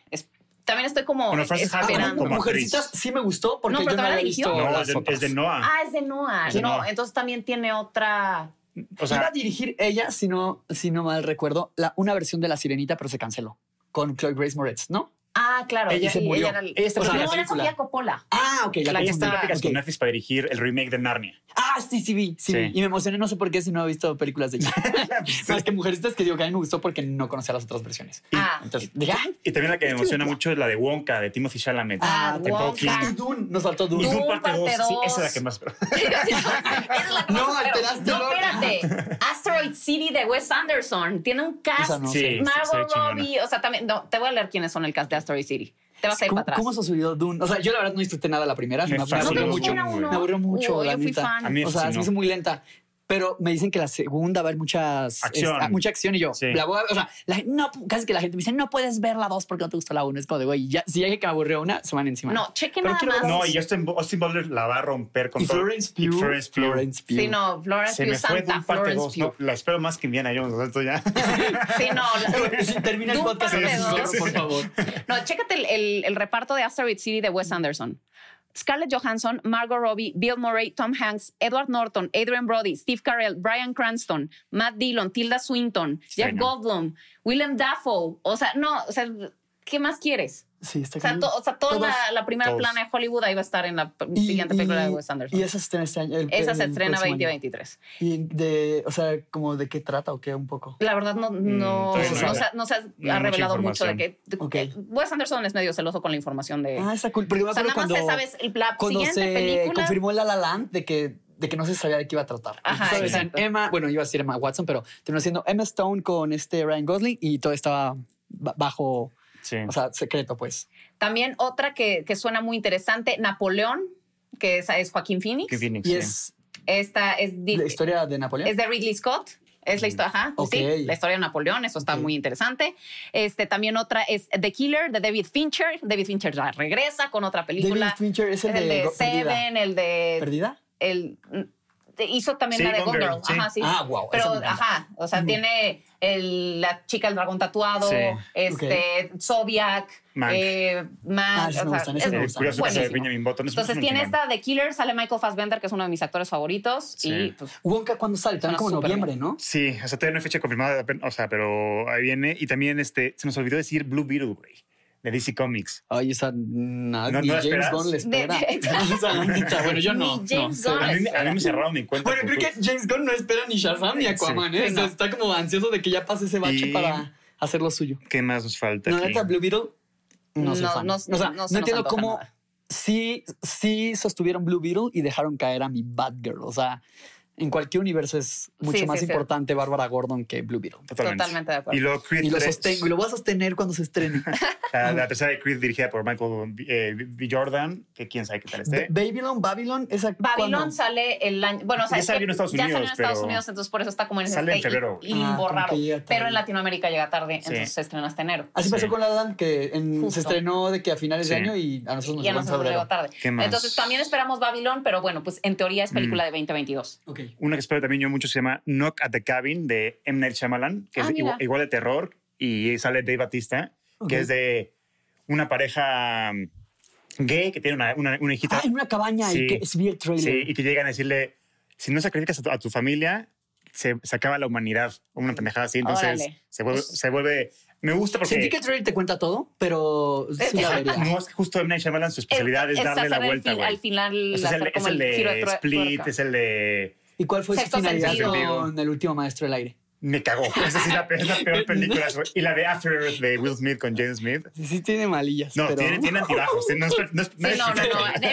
también estoy como bueno, esperando. Como Mujercitas sí me gustó porque no, pero yo no había visto no, es de, es de, Noah. Ah, es de Noah. no, entonces también tiene otra... O sea, Iba a dirigir ella, si no, si no mal recuerdo, la, una versión de La Sirenita, pero se canceló con Chloe Grace Moretz, ¿no? Ah, claro. Ella se murió. Ella, era, ella no, era Sofía Coppola. Ah, ok. La, la está en okay. con Netflix para dirigir el remake de Narnia. Ah, sí, sí vi. Sí, sí. Y me emocioné, no sé por qué, si no he visto películas de ella. Más que Mujeres que digo que a mí me gustó porque no conocía las otras versiones. Y, ah. Entonces, dije, Y también la que me emociona mucho es la de Wonka, de Timothy Chalamet. Ah, de Wonka. Y Dune, nos faltó Dune. Y Dune parte 2. Sí, esa es la que más... esa es la que no, alteraste No, espérate. Asteroid City de Wes Anderson. Tiene un cast. No, sí, Margot Robbie. O sea, también... No, te voy a leer quiénes son el cast de Asteroid City te vas a ir para atrás. ¿Cómo se ha subido Dune? O sea, yo la verdad no disfruté nada la primera. Me, me, aburrió mucho. Me aburrió mucho, la neta. o sea, se me hizo muy lenta. Pero me dicen que la segunda va a haber muchas, acción. Es, mucha acción y yo, sí. la voy a, o sea, la, no, casi que la gente me dice, no puedes ver la dos porque no te gustó la uno. Es como de, güey, ya, si ya que me aburrió una, se van encima. No, chequen nada más. No, y Austin, Austin Butler la va a romper con y todo. Florence Pugh. Florence Pugh. Florence Pugh. Sí, no, Florence se Pugh me fue Santa, de parte Florence dos. No, la espero más que Indiana Jones, esto ya. sí, no. La, si termina el podcast, por favor. No, chécate el, el, el reparto de Asteroid City de Wes Anderson. Scarlett Johansson, Margot Robbie, Bill Murray, Tom Hanks, Edward Norton, Adrian Brody, Steve Carell, Brian Cranston, Matt Dillon, Tilda Swinton, Jeff Goldblum, Willem Dafoe. O sea, no, o sea, ¿qué más quieres? Sí, está o sea, to, o sea, toda todos, la, la, primera todos. plana de Hollywood ahí va a estar en la y, siguiente película de Wes Anderson. Y esa se estrena este año. El, esa se estrena 2023. ¿Y de, o sea, como de qué trata o qué un poco? La verdad no, no, mm, no, no, se, no se ha no revelado mucho de que okay. Wes Anderson es medio celoso con la información de... Ah, está cool. Porque o sea, nada cuando, más sabes la cuando siguiente se película... confirmó La La Land de que de que no se sabía de qué iba a tratar. Ajá, Entonces, Emma, bueno, iba a decir Emma Watson, pero terminó siendo Emma Stone con este Ryan Gosling y todo estaba bajo, sí. o sea, secreto, pues. También otra que, que suena muy interesante, Napoleón, que es, es Joaquín Phoenix. Joaquin Phoenix y sí. es esta es la historia de Napoleón. Es de Ridley Scott. Es la historia, ajá, okay. sí, la historia de Napoleón, eso está okay. muy interesante. Este, también otra es The Killer de David Fincher. David Fincher regresa con otra película. David Fincher es el, el de, de Seven, el de... ¿Perdida? el hizo también Sí, la de Gone Girl, Girl. sí. Ajá, sí. Ah, wow, Pero, ajá, o sea, tiene el, la chica el dragón tatuado, Sí. este, Zodiac, Mank. eh, Mank, Ah, o sea, es curioso de buenísimo. Benjamin Button. es Entonces tiene esta de Killer, sale Michael Fassbender, que es uno de mis actores favoritos. Sí. Y pues Wonka, ¿cuándo sale? También como noviembre. ¿no? Sí, o sea, todavía no hay fecha confirmada, o sea, pero ahí viene. Y también este, se nos olvidó decir Blue Beetle, güey, de DC Comics. Ay, esa nada, ¿No- ni no James esperas? Gunn le espera. O sea, bueno, yo no. Ni James no. Gunn. A mí, a mí me cerraron mi cuenta. Bueno, creo que James Gunn no espera ni Shazam ni Aquaman, ¿eh? Sí, O sea, no. está como ansioso de que ya pase ese bache Y- para hacer lo suyo. ¿Qué más nos falta? No, neta, Blue Beetle, no soy No, fan. no- o sea, no se entiendo cómo nada. sí, sí sostuvieron Blue Beetle y dejaron caer a mi Batgirl. O sea, en cualquier universo es mucho Sí, más sí, sí. importante Bárbara Gordon que Blue Beetle. Totalmente. Totalmente de acuerdo. Y luego Creed Y lo 3, sostengo y lo voy a sostener cuando se estrene. La, la tercera de Creed dirigida por Michael eh, B. Jordan, que quién sabe qué tal esté. Ba- Babylon, Babylon, esa Babylon ¿cuándo? sale el año. Bueno, o sea, Ya salió en Estados Ya salió en Unidos, Estados pero Unidos, entonces por eso está como en ese sale en febrero. limbo Ah, raro. Pero en Latinoamérica llega tarde, Sí. entonces se estrena hasta enero. Así pasó Sí. con La Land, que en- se estrenó de que a finales de Sí. año y a nosotros nos Y a llegó en nosotros febrero. llegó tarde. ¿Qué más? Entonces también esperamos Babylon, pero bueno, pues en teoría es Mm. película de 2022. Ok. Una que espero también yo mucho se llama Knock at the Cabin de M. Night Shyamalan, que Ah, es igual, igual de terror y sale Dave Batista, Ok. que es de una pareja mm, gay que tiene una, una, una hijita. Ah, en una cabaña Sí. y que es el trailer. Sí, y que llegan a decirle, si no sacrificas a tu, a tu familia, se, se acaba la humanidad. o Una pendejada así. Entonces se vuelve, Pues- se vuelve... Me gusta porque... Sentí que el trailer te cuenta todo, pero sí la vería. No, es que justo M. Night Shyamalan su especialidad es, darle la vuelta, fin-. Al final, O sea, es el, es el de Split, es el de... ¿Y cuál fue su Sexto finalidad sentido. con el último maestro del aire? Me cagó. Esa sí es la, es la peor película. Y la de After Earth de Will Smith con James Smith. Sí, sí tiene malillas. No, pero... tiene, tiene altibajos. No es, no es- Sí,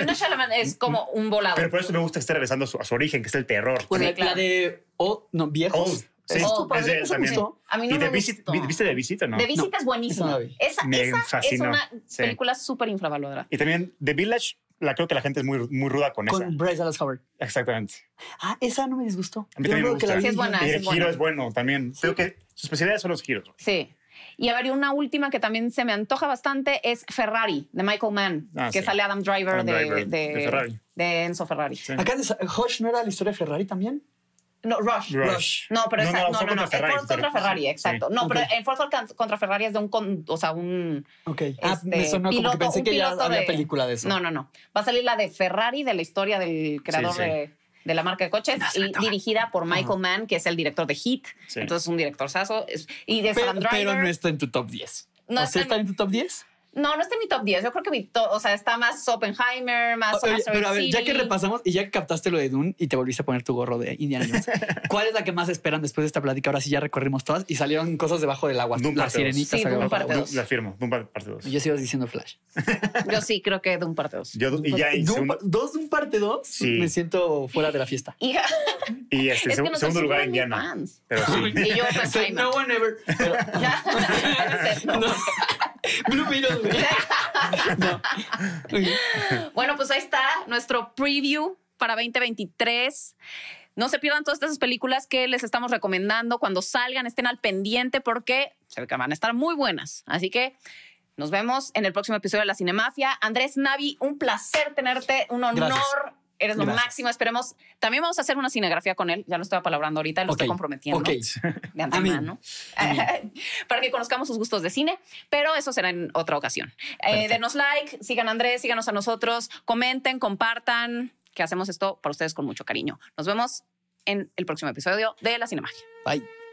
no, Shyamalan es como un volado. Pero por eso me gusta que esté regresando a su, a su origen, que es el terror. Bueno, Sí, la- claro. la de... Oh, no, viejos. Old. Sí, Es Old, de ¿eso también. gustó? A mí no ¿Y me de Visit, gustó. viste de visita no? De visita es buenísima. no. Esa, Me esa es una Sí. película súper infravalorada. Y también The Village, la creo que la gente es muy, muy ruda con, esa. Con Bryce Dallas Howard. Exactamente. Ah, esa no me disgustó. A mí Yo también me creo que la gusta. Sí, es buena. y el es giro buena. es bueno también. Creo que sus especialidades son los giros. Sí. Y habría una última que también se me antoja bastante, es Ferrari, de Michael Mann, Ah, que sí. sale Adam Driver, Adam de, Driver, de- de Ferrari. de Enzo Ferrari. Sí. Acá de Hush no era la historia de Ferrari también. No, Rush. Rush. No, pero No, no, no, no, contra es Ferrari, Ford contra sí. Ferrari, exacto. No, Ok. pero en Ford contra- Ferrari es de un, con- o sea, un Ok. Ah, este, me sonó como que pensé que ya había de- película de eso. No, no, no. Va a salir la de Ferrari, de la historia del creador Sí, sí. De, de la marca de coches, y dirigida por Michael Mann, que es el director de Hit. Sí. Entonces, un director saso. Y de Pero, Driver. pero no está en tu top 10. No ¿O está en está en tu top 10? No, no está en mi top 10. Yo creo que mi top, o sea, está más Oppenheimer, más Oye, pero a ver, ya que City. repasamos y ya que captaste lo de Dune y te volviste a poner tu gorro de Indiana Jones, ¿cuál es la que más esperan después de esta plática? Ahora sí ya recorrimos todas y salieron cosas debajo del agua. Doom la sirenita Sí, Doom parte agua. dos. La firmo. Doom parte 2. Y yo sigo diciendo Flash. Yo sí creo que de un parte dos. Yo, y ya en Doom segundo, dos un parte dos, Sí. me siento fuera de la fiesta. Y, y este, es que nosotros segundo lugar Indiana. Pero sí. Y yo Oppenheimer. no one ever. Pero- No. No. Blue Beetle, güey. No. Bueno, pues ahí está nuestro preview para 2023. No se pierdan todas estas películas que les estamos recomendando. Cuando salgan, estén al pendiente porque se ve que van a estar muy buenas. Así que nos vemos en el próximo episodio de La Cinemafia. Andrés Navi, un placer tenerte, un honor. Gracias. Eres lo máximo. Esperemos. También vamos a hacer una cinegrafía con él. Ya lo estoy apalabrando ahorita, lo estoy comprometiendo de antemano. para que conozcamos sus gustos de cine, pero eso será en otra ocasión. Eh, denos like, sigan a Andrés, síganos a nosotros, comenten, compartan, que hacemos esto para ustedes con mucho cariño. Nos vemos en el próximo episodio de La Cinemagia. Bye.